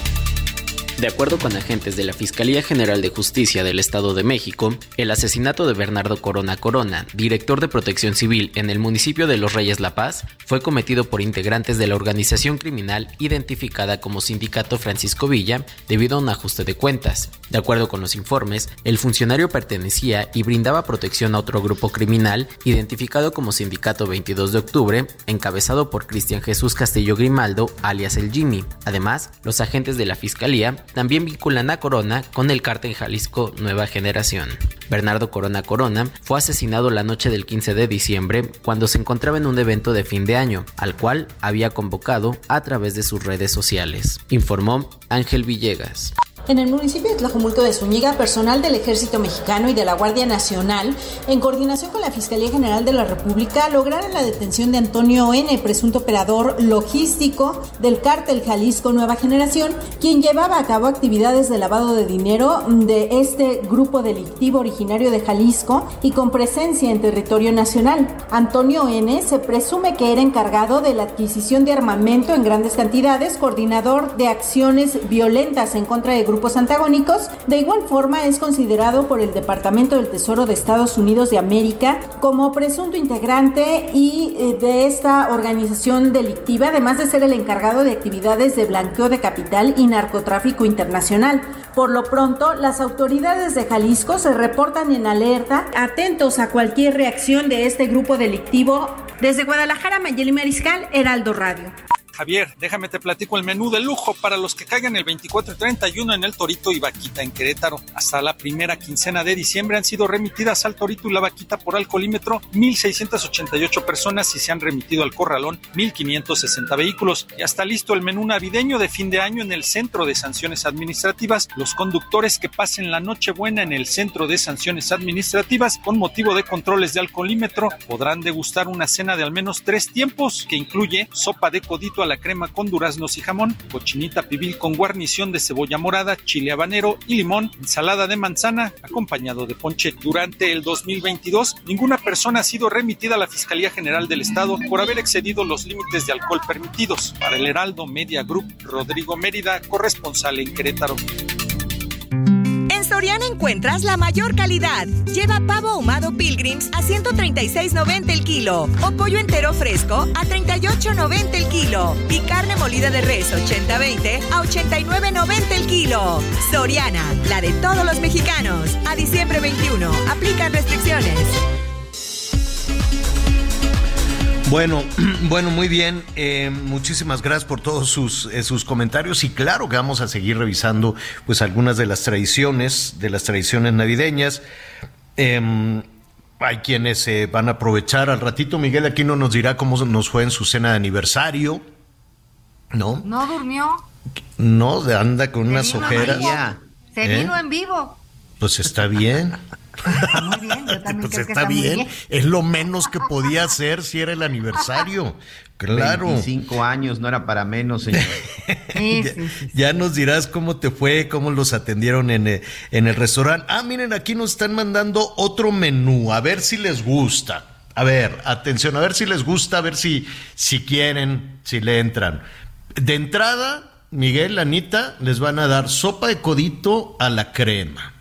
De acuerdo con agentes de la Fiscalía General de Justicia del Estado de México, el asesinato de Bernardo Corona Corona, director de Protección Civil en el municipio de Los Reyes La Paz, fue cometido por integrantes de la organización criminal identificada como Sindicato Francisco Villa debido a un ajuste de cuentas. De acuerdo con los informes, el funcionario pertenecía y brindaba protección a otro grupo criminal identificado como Sindicato 22 de Octubre, encabezado por Cristian Jesús Castillo Grimaldo, alias el Jimmy. Además, los agentes de la Fiscalía también vinculan a Corona con el cártel Jalisco Nueva Generación. Bernardo Corona Corona fue asesinado la noche del 15 de diciembre cuando se encontraba en un evento de fin de año, al cual había convocado a través de sus redes sociales, informó Ángel Villegas. En el municipio de Tlajomulco de Zúñiga, personal del Ejército Mexicano y de la Guardia Nacional, en coordinación con la Fiscalía General de la República, lograron la detención de Antonio N., presunto operador logístico del cártel Jalisco Nueva Generación, quien llevaba a cabo actividades de lavado de dinero de este grupo delictivo originario de Jalisco y con presencia en territorio nacional. Antonio N. se presume que era encargado de la adquisición de armamento en grandes cantidades, coordinador de acciones violentas en contra de grupos antagónicos. De igual forma, es considerado por el Departamento del Tesoro de Estados Unidos de América como presunto integrante y eh, de esta organización delictiva, además de ser el encargado de actividades de blanqueo de capital y narcotráfico internacional. Por lo pronto, las autoridades de Jalisco se reportan en alerta, atentos a cualquier reacción de este grupo delictivo. Desde Guadalajara, Mayeli Mariscal, Heraldo Radio. Javier, déjame te platico el menú de lujo para los que caigan el 24 y 31 en el Torito y Vaquita en Querétaro. Hasta la primera quincena de diciembre han sido remitidas al Torito y la Vaquita por alcoholímetro 1.688 personas y se han remitido al Corralón 1.560 vehículos. Ya está listo el menú navideño de fin de año en el Centro de Sanciones Administrativas. Los conductores que pasen la Nochebuena en el Centro de Sanciones Administrativas con motivo de controles de alcoholímetro podrán degustar una cena de al menos tres tiempos que incluye sopa de codito la crema con duraznos y jamón, cochinita pibil con guarnición de cebolla morada, chile habanero y limón, ensalada de manzana acompañado de ponche. Durante el 2022, ninguna persona ha sido remitida a la Fiscalía General del Estado por haber excedido los límites de alcohol permitidos. Para el Heraldo Media Group, Rodrigo Mérida, corresponsal en Querétaro. Soriana encuentras la mayor calidad. Lleva pavo ahumado Pilgrims a 136.90 el kilo o pollo entero fresco a 38.90 el kilo y carne molida de res 80-20 a 89.90 el kilo. Soriana, la de todos los mexicanos. A diciembre 21, aplican restricciones. Bueno, bueno, muy bien. Eh, muchísimas gracias por todos sus, eh, sus comentarios y claro que vamos a seguir revisando pues algunas de las tradiciones, de las tradiciones navideñas. Em, hay quienes se van a aprovechar al ratito. Miguel aquí no nos dirá cómo nos fue en su cena de aniversario, ¿no? No durmió. No, anda con unas ojeras. Se ¿Eh? vino en vivo. Pues está bien. Muy bien, yo también Pues creo que está bien. Es lo menos que podía hacer si era el aniversario. Claro. 25 años, no era para menos, señor. ya, ya nos dirás cómo te fue, cómo los atendieron en, eh, en el restaurante. Ah, miren, aquí nos están mandando otro menú, a ver si les gusta. A ver, atención, a ver si les gusta, a ver si, si quieren, si le entran. De entrada, Miguel, Anita, les van a dar sopa de codito a la crema.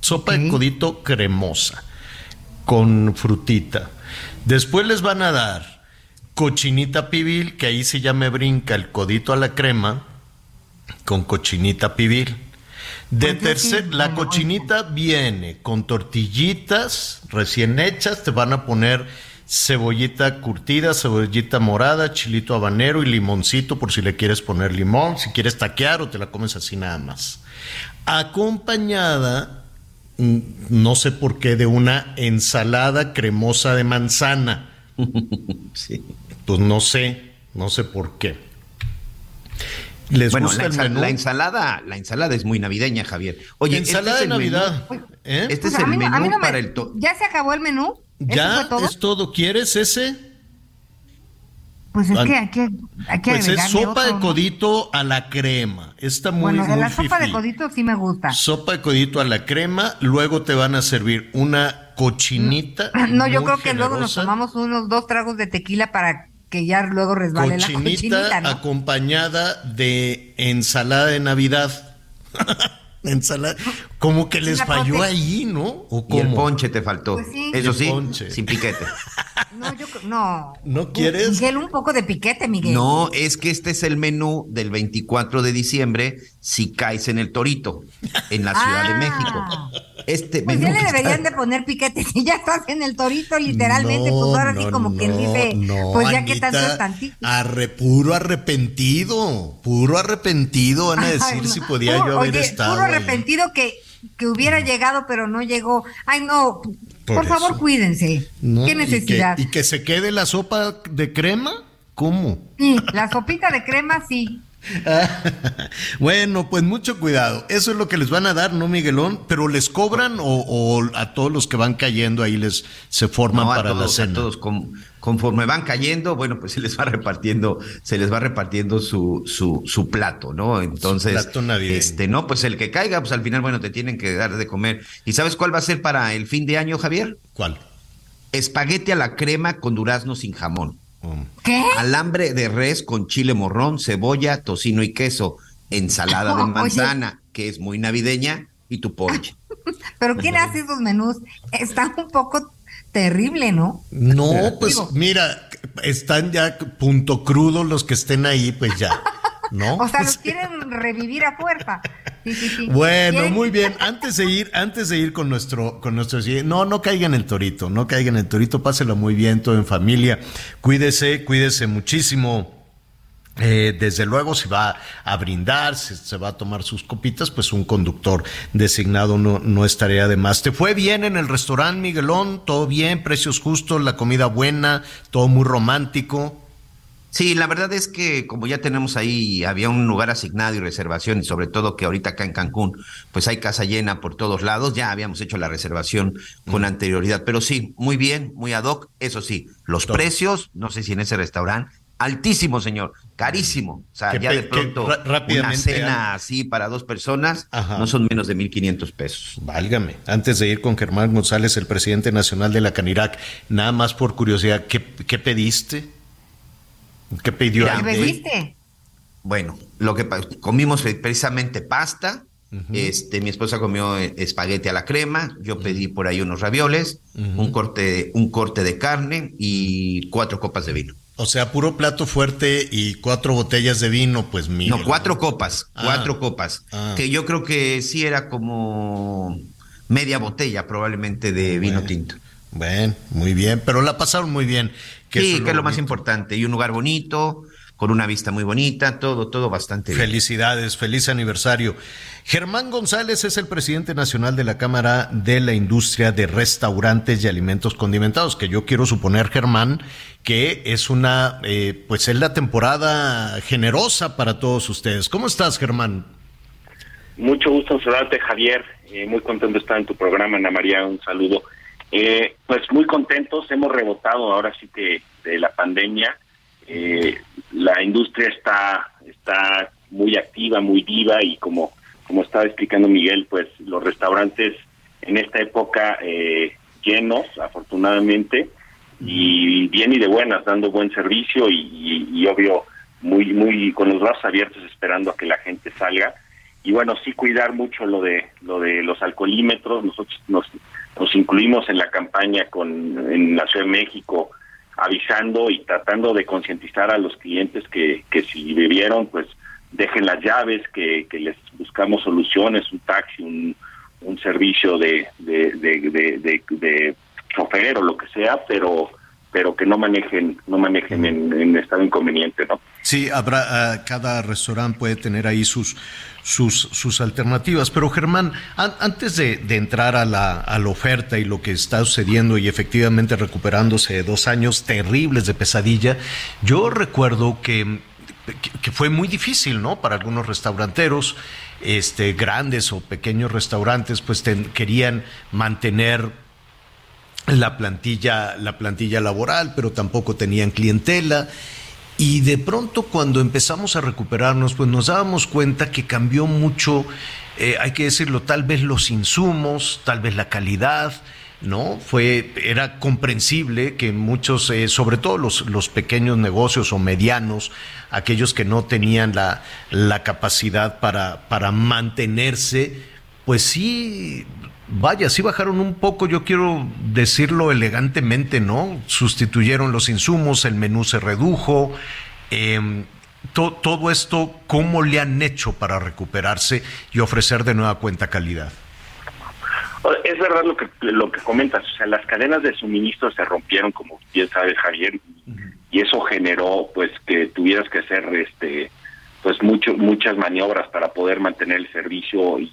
Sopa de codito cremosa con frutita. Después les van a dar cochinita pibil, que ahí sí ya me brinca el codito a la crema con cochinita pibil. De tercer, la cochinita viene con tortillitas recién hechas, te van a poner cebollita curtida, cebollita morada, chilito habanero y limoncito por si le quieres poner limón, si quieres taquear o te la comes así nada más. Acompañada, no sé por qué, de una ensalada cremosa de manzana. Pues no sé, no sé por qué. ¿Les bueno, gusta la, el ensa- menú? la ensalada, la ensalada es muy navideña, Javier. Oye, Ensalada este es de el menú- Navidad. ¿eh? Este es Pues a el mí no- a menú mí no me- para el to- ¿Ya se acabó el menú? ¿Eso ¿Ya? fue todo? ¿Es todo? ¿Quieres ese? Pues es que hay que, hay que Pues es sopa otro, de ¿no? codito a la crema. Está muy, Bueno, de muy la sopa de fifí. codito sí me gusta. Sopa de codito a la crema, luego te van a servir una cochinita. No, yo creo que luego nos generosa, tomamos unos dos tragos de tequila para que ya luego resbale la Cochinita, cochinita, ¿no? acompañada de ensalada de Navidad. ensalada. Como que les falló ahí, ¿no? ¿O Y el ponche te faltó. Pues sí. Eso sí, ponche. sin piquete. No, yo creo- no. ¿No quieres? Miguel, un poco de piquete, Miguel. No, es que este es el menú del 24 de diciembre si caes en el Torito, en la Ciudad de Ah. México. Este Pues ya le está- deberían de poner piquete. Si ya estás en el torito, literalmente, No, pues ahora sí no, como quien dice, no, pues ya que tanto es tantito. arre- puro arrepentido, puro arrepentido van a decir Ay, no. si podía Puro- yo haber oye, estado. Puro ahí. arrepentido que, que hubiera llegado, pero no llegó. Ay, no. Por, Por favor, cuídense. ¿no? Qué Y que- necesidad. Y que, se quede la sopa de crema, ¿cómo? Sí, la sopita de crema, sí. Bueno, pues mucho cuidado. Eso es lo que les van a dar, ¿no, Miguelón? Pero les cobran o, o a todos los que van cayendo ahí les se forman No, para la todos, a cena. todos, con- conforme van cayendo, bueno, pues se les va repartiendo, se les va repartiendo su, su, su plato, ¿no? Entonces, plato este, no, pues el que caiga, pues al final, bueno, te tienen que dar de comer. ¿Y sabes cuál va a ser para el fin de año, Javier? ¿Cuál? Espagueti a la crema con durazno sin jamón. ¿Qué? Alambre de res con chile morrón, cebolla, tocino y queso. Ensalada de Oye. manzana, que es muy navideña, y tu ponche. Pero ¿quién hace esos menús? Está un poco terrible, ¿no? No, pues mira, están ya punto crudo los que estén ahí, pues ya, ¿no? O sea, los quieren revivir a fuerza. Sí, sí, sí. Bueno, Quieren- muy bien. Antes de ir, antes de ir con nuestro, con nuestro, no, no caigan en el torito, no caigan en el torito, páselo muy bien, todo en familia. Cuídese, cuídese muchísimo. Eh, desde luego, si va a brindar, si se va a tomar sus copitas, pues un conductor designado no, no es tarea de más. ¿Te fue bien en el restaurante, Miguelón? ¿Todo bien? ¿Precios justos? ¿La comida buena? ¿Todo muy romántico? Sí, la verdad es que como ya tenemos ahí, había un lugar asignado y reservación, y sobre todo que ahorita acá en Cancún, pues hay casa llena por todos lados, ya habíamos hecho la reservación con anterioridad, pero sí, muy bien, muy ad hoc, eso sí, los precios, no sé si en ese restaurante, altísimo, señor, carísimo. O sea, Que ya de pronto una cena así para dos personas Ajá. no son menos de 1.500 pesos. Válgame. Antes de ir con Germán González, el presidente nacional de la Canirac, nada más por curiosidad, ¿qué, qué pediste? ¿Qué pidió? ¿Qué pediste? Bueno, lo que comimos fue precisamente pasta. Este, mi esposa comió espagueti a la crema, yo pedí por ahí unos ravioles, un corte, un corte de carne y cuatro copas de vino. O sea, puro plato fuerte y cuatro botellas de vino, pues mira. No, cuatro copas, Ah. cuatro copas. Ah. Que yo creo que sí era como media botella probablemente de vino tinto. Bueno, muy bien, pero la pasaron muy bien. Sí, eso que es lo más importante. Y un lugar bonito, con una vista muy bonita, todo, todo bastante bien. Felicidades, feliz aniversario. Germán González es el presidente nacional de la Cámara de la Industria de Restaurantes y Alimentos Condimentados, que yo quiero suponer, Germán, que es una, eh, pues es la temporada generosa para todos ustedes. ¿Cómo estás, Germán? Mucho gusto en saludarte, Javier. Eh, muy contento de estar en tu programa, Ana María. Un saludo. Eh, pues muy contentos. Hemos rebotado ahora sí que de la pandemia. Eh, la industria está está muy activa, muy viva y como como estaba explicando Miguel, pues los restaurantes en esta época eh, llenos, afortunadamente, y bien y de buenas, dando buen servicio y, y- y obvio muy muy con los brazos abiertos esperando a que la gente salga y bueno sí cuidar mucho lo de lo de los alcoholímetros. Nosotros nos nos incluimos en la campaña con en la Ciudad de México avisando y tratando de concientizar a los clientes que, que si bebieron pues dejen las llaves que, que les buscamos soluciones un taxi un, un servicio de de, de, de, de- chofer o lo que sea pero pero que no manejen no manejen en, estado inconveniente no Sí, habrá, ah, cada restaurante puede tener ahí sus, sus, sus alternativas. Pero Germán, an- antes de, entrar a la, a la oferta y lo que está sucediendo y efectivamente recuperándose de dos años terribles de pesadilla, yo recuerdo que, que, fue muy difícil, ¿no? Para algunos restauranteros, este, grandes o pequeños restaurantes, pues querían mantener la plantilla, la plantilla laboral, pero tampoco tenían clientela. Y de pronto cuando empezamos a recuperarnos, pues nos dábamos cuenta que cambió mucho, eh, hay que decirlo, tal vez los insumos, tal vez la calidad, ¿no? Fue, era comprensible que muchos, eh, sobre todo los, los pequeños negocios o medianos, aquellos que no tenían la, la capacidad para, para mantenerse, pues sí, vaya, sí bajaron un poco, yo quiero decirlo elegantemente, ¿no? Sustituyeron los insumos, el menú se redujo. eh, to- todo esto, ¿cómo le han hecho para recuperarse y ofrecer de nueva cuenta calidad? Es verdad lo que lo que comentas, o sea, las cadenas de suministro se rompieron, como bien sabe Javier, y eso generó pues que tuvieras que hacer este pues mucho muchas maniobras para poder mantener el servicio y,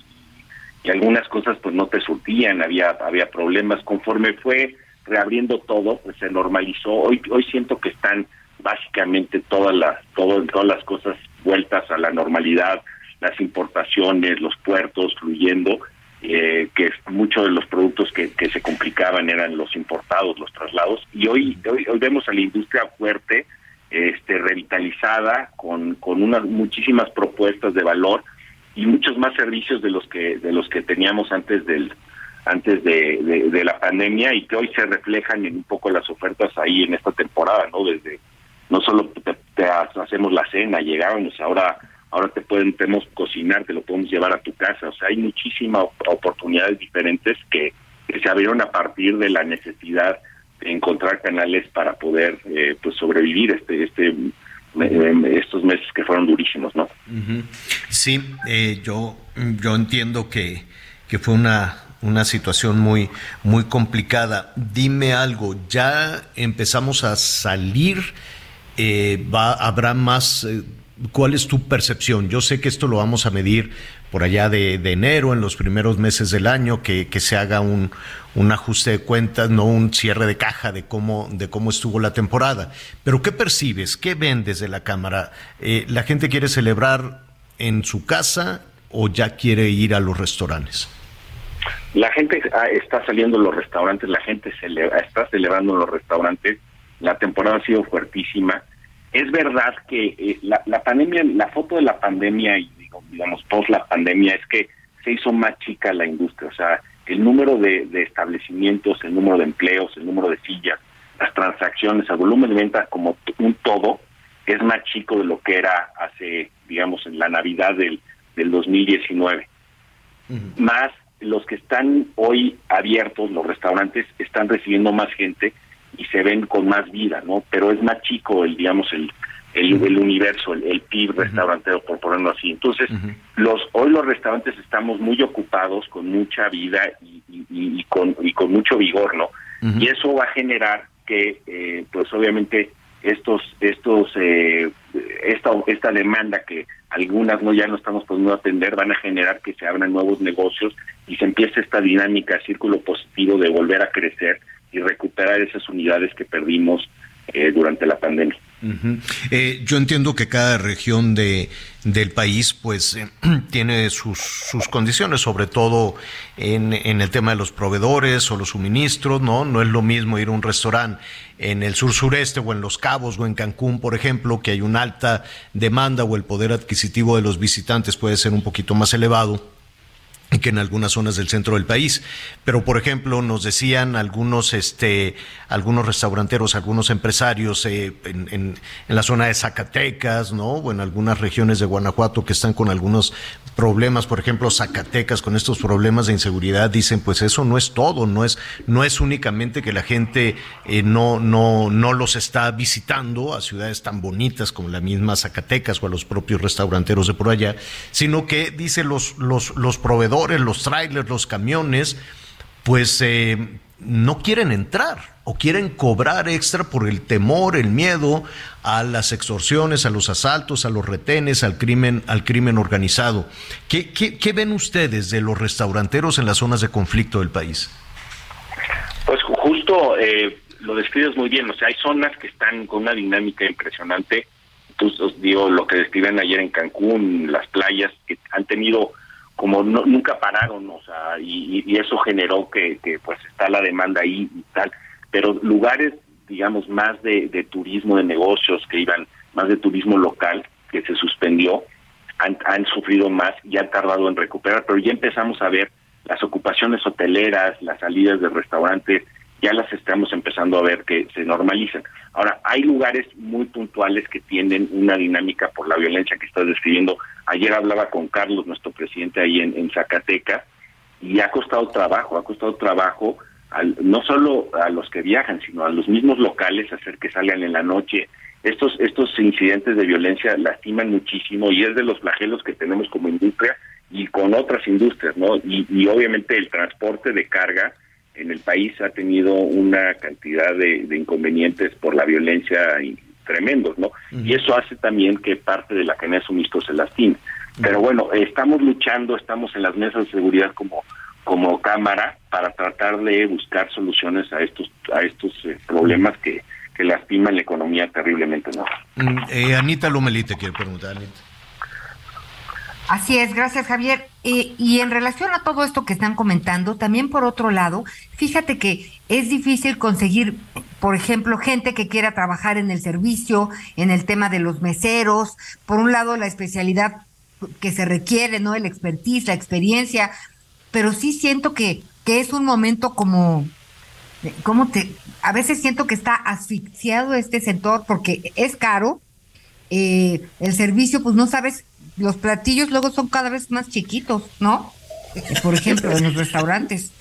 y algunas cosas pues no te surtían, había había problemas. Conforme fue reabriendo todo, pues se normalizó. Hoy hoy siento que están básicamente todas las todo, todas las cosas vueltas a la normalidad, las importaciones, los puertos fluyendo eh, que muchos de los productos que, que se complicaban eran los importados, los traslados, y hoy, hoy, hoy vemos a la industria fuerte, este, revitalizada, con, con unas muchísimas propuestas de valor y muchos más servicios de los que de los que teníamos antes del antes de, de, la pandemia y que hoy se reflejan en un poco las ofertas ahí en esta temporada, ¿no? Desde no solo te, te hacemos la cena, llegábamos, ahora ahora te pueden podemos cocinar, te lo podemos llevar a tu casa, o sea, hay muchísimas op- oportunidades diferentes que, que se abrieron a partir de la necesidad de encontrar canales para poder eh, pues sobrevivir este este estos meses que fueron durísimos, ¿no? Sí, eh, yo, yo entiendo que, que fue una, una situación muy, muy complicada. Dime algo, ¿ya empezamos a salir eh, va, habrá más... eh, ¿Cuál es tu percepción? Yo sé que esto lo vamos a medir por allá de, de enero, en los primeros meses del año, que, que se haga un, un ajuste de cuentas, no un cierre de caja de cómo, de cómo estuvo la temporada. Pero ¿qué percibes? ¿Qué ven desde la Cámara? Eh, ¿La gente quiere celebrar en su casa o ya quiere ir a los restaurantes? La gente ah, está saliendo a los restaurantes, la gente celebra, está celebrando en los restaurantes, la temporada ha sido fuertísima. Es verdad que eh, la, la pandemia, la foto de la pandemia y digamos post la pandemia es que se hizo más chica la industria, o sea, el número de, de establecimientos, el número de empleos, el número de sillas, las transacciones, el volumen de venta como un todo es más chico de lo que era hace, digamos, en la Navidad del, del 2019 más los que están hoy abiertos, los restaurantes, están recibiendo más gente y se ven con más vida, ¿no? Pero es más chico el, digamos, el, el, el universo, el, el PIB restaurantero, por ponerlo así. Entonces, los hoy los restaurantes estamos muy ocupados, con mucha vida y, y- y- y con, y con mucho vigor, ¿no? Y eso va a generar que, eh, pues obviamente, estos, estos, eh, esta, esta demanda que algunas no ya no estamos pudiendo atender van a generar que se abran nuevos negocios y se empiece esta dinámica, círculo positivo de volver a crecer y recuperar esas unidades que perdimos eh, durante la pandemia. Eh, yo entiendo que cada región de, del país pues eh, tiene sus, sus condiciones, sobre todo en, en el tema de los proveedores o los suministros, ¿no? No es lo mismo ir a un restaurante en el sur sureste o en Los Cabos o en Cancún, por ejemplo, que hay una alta demanda o el poder adquisitivo de los visitantes puede ser un poquito más elevado que en algunas zonas del centro del país. Pero, por ejemplo, nos decían algunos, este, algunos restauranteros, algunos empresarios eh, en, en- la zona de Zacatecas, ¿no? O en algunas regiones de Guanajuato que están con algunos problemas, por ejemplo, Zacatecas con estos problemas de inseguridad, dicen, pues eso no es todo, no es, no es únicamente que la gente eh, no, no, no los está visitando a ciudades tan bonitas como la misma Zacatecas o a los propios restauranteros de por allá, sino que, dice, los, los, los proveedores, los trailers, los camiones, pues eh, no quieren entrar o quieren cobrar extra por el temor, el miedo a las extorsiones, a los asaltos, a los retenes, al crimen, al crimen organizado. ¿Qué, qué, qué ven ustedes de los restauranteros en las zonas de conflicto del país? Pues ju- justo eh, lo describes muy bien, o sea, hay zonas que están con una dinámica impresionante. Os digo, lo que describen ayer en Cancún, las playas que han tenido como no- nunca pararon, o sea, y, y- eso generó que, que, pues está la demanda ahí y tal. Pero lugares, digamos, más de, de turismo de negocios que iban, más de turismo local, que se suspendió, han, han sufrido más y han tardado en recuperar, pero ya empezamos a ver las ocupaciones hoteleras, las salidas de restaurantes, ya las estamos empezando a ver que se normalizan. Ahora, hay lugares muy puntuales que tienen una dinámica por la violencia que estás describiendo. Ayer hablaba con Carlos, nuestro presidente, ahí en, en Zacatecas, y ha costado trabajo, ha costado trabajo al- no solo a los que viajan, sino a los mismos locales hacer que salgan en la noche. Estos, estos incidentes de violencia lastiman muchísimo y es de los flagelos que tenemos como industria y con otras industrias, ¿no? Y, y obviamente el transporte de carga en el país ha tenido una cantidad de, de inconvenientes por la violencia tremendos, ¿no? Y eso hace también que parte de la cadena de suministro se lastime. Pero bueno, estamos luchando, estamos en las mesas de seguridad como como cámara para tratar de buscar soluciones a estos a estos eh, problemas que, que lastiman la economía terriblemente, ¿no? Mm, eh, Anita Lomelite quiere preguntar, Anita. Así es, gracias Javier. Eh, y en relación a todo esto que están comentando, también por otro lado, fíjate que es difícil conseguir, por ejemplo, gente que quiera trabajar en el servicio, en el tema de los meseros, por un lado la especialidad que se requiere, ¿no? El expertise, la experiencia, pero sí siento que, que es un momento como, ¿cómo te? A veces siento que está asfixiado este sector porque es caro, eh, el servicio, pues no sabes, los platillos luego son cada vez más chiquitos, ¿no? Por ejemplo, en los restaurantes.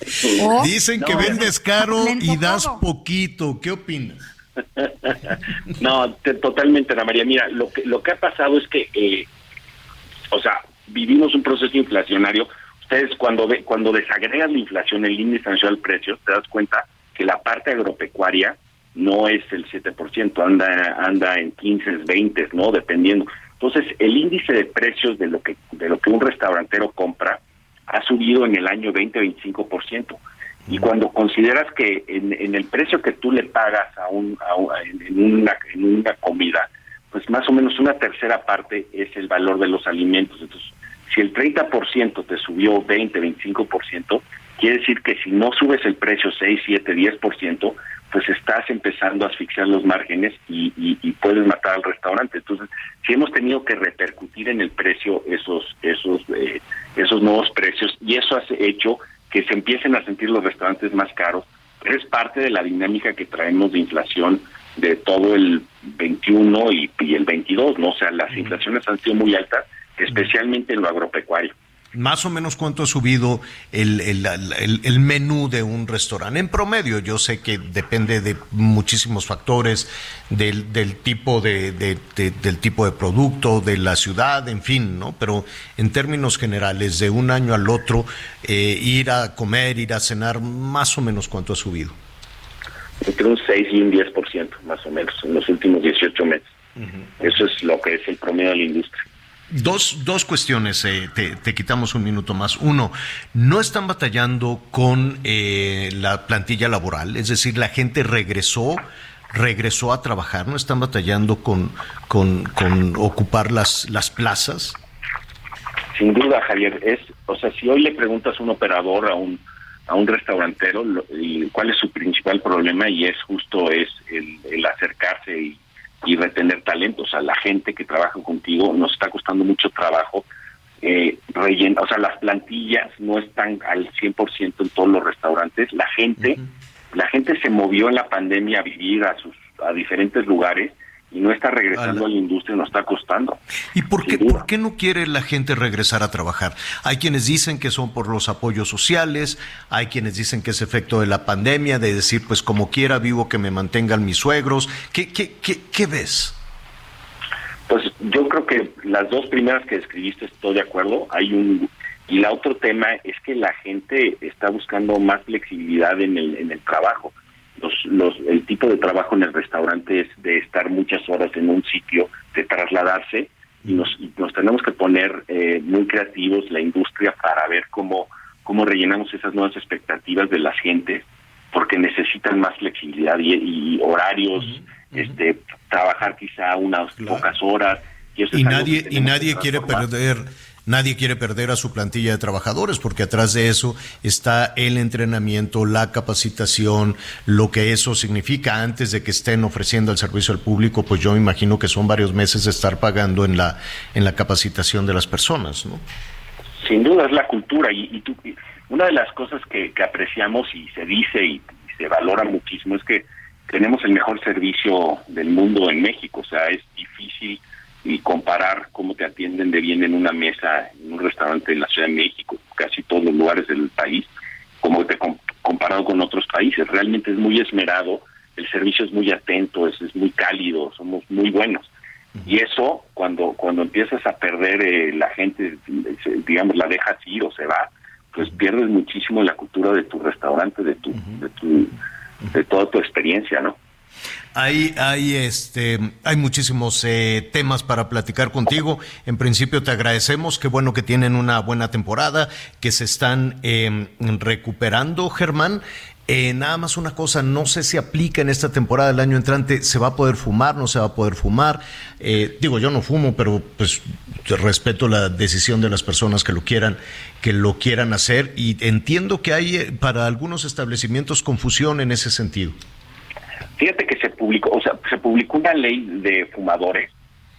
O- Dicen que No, vendes caro y das todo. poquito. ¿Qué opinas? No, te- totalmente, Ana María. Mira, lo que lo que ha pasado es que, eh, o sea, vivimos un proceso inflacionario. Ustedes cuando ve, cuando desagregas la inflación, el índice nacional de precios, te das cuenta que la parte agropecuaria no es el 7%, anda anda en 15, 20, ¿no? Dependiendo. Entonces, el índice de precios de lo que de lo que un restaurantero compra ha subido en el año 20-25%. Y cuando consideras que en, en, el precio que tú le pagas a un, a en, una, en una comida, pues más o menos una tercera parte es el valor de los alimentos. Entonces, si el 30% te subió 20, 25%, quiere decir que si no subes el precio 6, 7, 10%, pues estás empezando a asfixiar los márgenes y, y, puedes matar al restaurante. Entonces, si hemos tenido que repercutir en el precio esos esos eh, esos nuevos precios y eso ha hecho que se empiecen a sentir los restaurantes más caros, pero es parte de la dinámica que traemos de inflación de todo el 21 y, y el 22, ¿no? O sea, las inflaciones han sido muy altas, especialmente en lo agropecuario más o menos cuánto ha subido el, el, menú de un restaurante. En promedio, yo sé que depende de muchísimos factores, del, del tipo de, del tipo de producto, de la ciudad, en fin, ¿no? Pero en términos generales, de un año al otro, eh, ir a comer, ir a cenar, más o menos cuánto ha subido. Entre un 6 y un 10%, más o menos, en los últimos 18 meses. Eso es lo que es el promedio de la industria. Dos, dos cuestiones, eh, te, quitamos un minuto más. Uno, ¿no están batallando con eh, la plantilla laboral? Es decir, la gente regresó, regresó a trabajar, ¿no están batallando con, con, ocupar las, las plazas? Sin duda, Javier. Es, o sea, si hoy le preguntas a un operador, a un, a un restaurantero, cuál es su principal problema y es justo es el, el acercarse y y retener talentos. a la gente que trabaja contigo nos está costando mucho trabajo. Eh, o sea, las plantillas no están al 100% en todos los restaurantes. La gente, la gente se movió en la pandemia a vivir a sus a diferentes lugares y no está regresando a la, industria, nos está costando. ¿Y por qué, por qué no quiere la gente regresar a trabajar? Hay quienes dicen que son por los apoyos sociales, hay quienes dicen que es efecto de la pandemia, de decir, pues como quiera vivo que me mantengan mis suegros. ¿Qué, qué, qué, qué ves? Pues yo creo que las dos primeras que describiste estoy de acuerdo. Hay un y la otro tema es que la gente está buscando más flexibilidad en el en el trabajo los, el tipo de trabajo en el restaurante es de estar muchas horas en un sitio, de trasladarse, y nos, nos tenemos que poner eh, muy creativos la industria para ver cómo, cómo rellenamos esas nuevas expectativas de las gentes, porque necesitan más flexibilidad y, horarios, este trabajar quizá unas pocas horas. Y, y nadie, y nadie quiere perder Nadie quiere perder a su plantilla de trabajadores porque atrás de eso está el entrenamiento, la capacitación, lo que eso significa antes de que estén ofreciendo el servicio al público, pues yo me imagino que son varios meses de estar pagando en la en la capacitación de las personas, ¿no? Sin duda es la cultura y, tú, una de las cosas que, apreciamos y se dice y, se valora muchísimo es que tenemos el mejor servicio del mundo en México, o sea, es difícil y comparar cómo te atienden de bien en una mesa, en un restaurante en la Ciudad de México, casi todos los lugares del país, como te comparado con otros países. Realmente es muy esmerado, el servicio es muy atento, es, es muy cálido, somos muy buenos. Y eso, cuando cuando empiezas a perder eh, la gente, digamos, la dejas ir o se va, pues pierdes muchísimo la cultura de tu restaurante, de tu, de tu, de toda tu experiencia, ¿no? Hay, hay, este, hay muchísimos eh, temas para platicar contigo. En principio te agradecemos, qué bueno que tienen una buena temporada, que se están em, recuperando, Germán. Eh, nada más una cosa, no sé si aplica en esta temporada del año entrante, ¿se va a poder fumar, no se va a poder fumar? Eh, digo, yo no fumo, pero pues respeto la decisión de las personas que lo quieran, que lo quieran hacer y entiendo que hay para algunos establecimientos confusión en ese sentido. Fíjate que se publicó, o sea, se publicó una ley de fumadores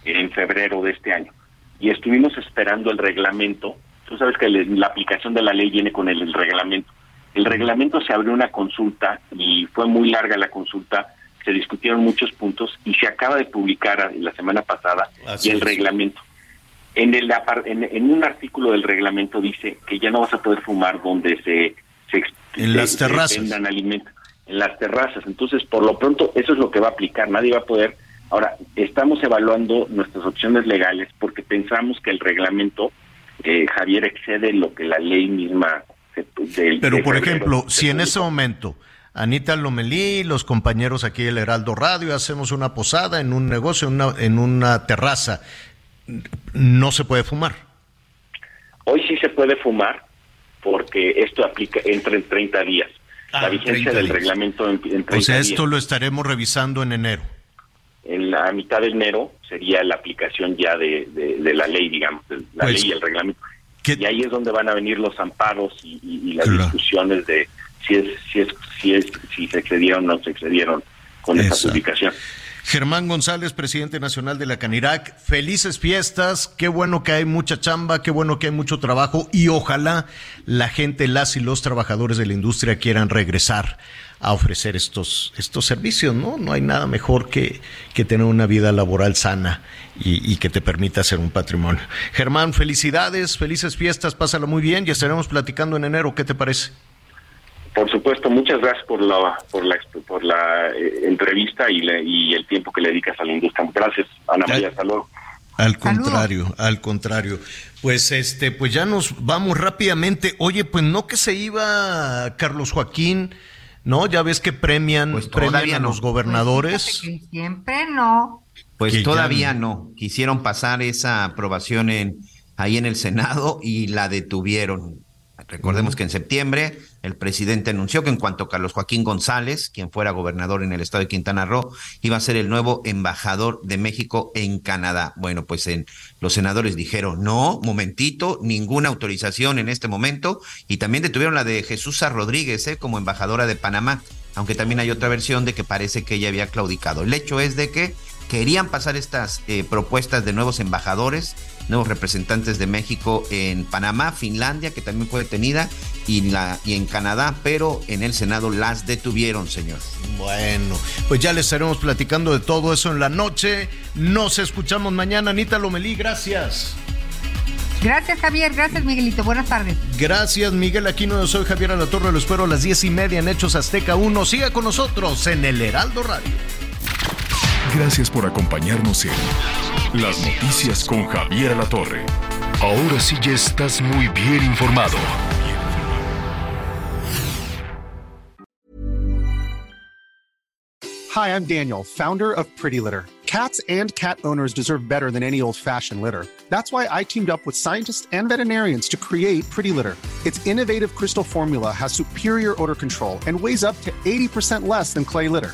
en febrero de este año y estuvimos esperando el reglamento. Tú sabes que la aplicación de la ley viene con el, reglamento. El reglamento se abrió una consulta y fue muy larga la consulta, se discutieron muchos puntos y se acaba de publicar la semana pasada y el reglamento. En, el, en, un artículo del reglamento dice que ya no vas a poder fumar donde se, se, en las terrazas. vendan alimentos en las terrazas. Entonces, por lo pronto, eso es lo que va a aplicar. Nadie va a poder. Ahora, estamos evaluando nuestras opciones legales porque pensamos que el reglamento, eh, Javier, excede lo que la ley misma. Pero, por ejemplo, si en ese momento Anita Lomelí, los compañeros aquí del Heraldo Radio, hacemos una posada en un negocio, en una, en una terraza. No se puede fumar. Hoy sí se puede fumar porque esto aplica entra en 30 días. La vigencia 30 del reglamento en, en 30 O sea, días. esto lo estaremos revisando en enero. En la mitad de enero sería la aplicación ya de, de- de la ley, digamos, de la Pues, ley y el reglamento. Y ahí es donde van a venir los amparos y, y- y las Claro. discusiones de si es si es si es si se excedieron o no se excedieron con esta Exacto. publicación. Germán González, presidente nacional de la Canirac, felices fiestas, qué bueno que hay mucha chamba, qué bueno que hay mucho trabajo y ojalá la gente, las y los trabajadores de la industria quieran regresar a ofrecer estos, estos servicios, ¿no? No hay nada mejor que, que tener una vida laboral sana y, y que te permita hacer un patrimonio. Germán, felicidades, felices fiestas, pásala muy bien y estaremos platicando en enero, ¿qué te parece? Por supuesto, muchas gracias por la por la por la eh, entrevista y, le- y el tiempo que le dedicas a la industria. Gracias, Ana María, hasta luego. Al contrario, al contrario. Pues este, pues ya nos vamos rápidamente. Oye, pues no que se iba Carlos Joaquín, ¿no? Ya ves que premian, premian a no. los gobernadores. Que siempre no. Pues Que todavía no. Quisieron pasar esa aprobación en ahí en el Senado y la detuvieron. Recordemos que en septiembre el presidente anunció que en cuanto Carlos Joaquín González, quien fuera gobernador en el estado de Quintana Roo, iba a ser el nuevo embajador de México en Canadá. Bueno, pues en, los senadores dijeron, no, momentito, ninguna autorización en este momento. Y también detuvieron la de Jesús Rodríguez eh, como embajadora de Panamá, aunque también hay otra versión de que parece que ella había claudicado. El hecho es de que querían pasar estas eh, propuestas de nuevos embajadores, nuevos representantes de México en Panamá, Finlandia, que también fue detenida, y, la, y en Canadá, pero en el Senado las detuvieron, señor. Bueno, pues ya les estaremos platicando de todo eso en la noche. Nos escuchamos mañana. Anita Lomelí, gracias. Gracias, Javier. Gracias, Miguelito. Buenas tardes. Gracias, Miguel Aquino. Yo soy Javier Alatorre. Lo espero a las diez y media en Hechos Azteca 1. Siga con nosotros en el Heraldo Radio. Gracias por acompañarnos en Las Noticias con Javier Alatorre. Ahora sí ya estás muy bien informado. Hi, I'm Daniel, founder of Pretty Litter. Cats and cat owners deserve better than any old fashioned litter. That's why I teamed up with scientists and veterinarians to create Pretty Litter. Its innovative crystal formula has superior odor control and weighs up to 80% less than clay litter.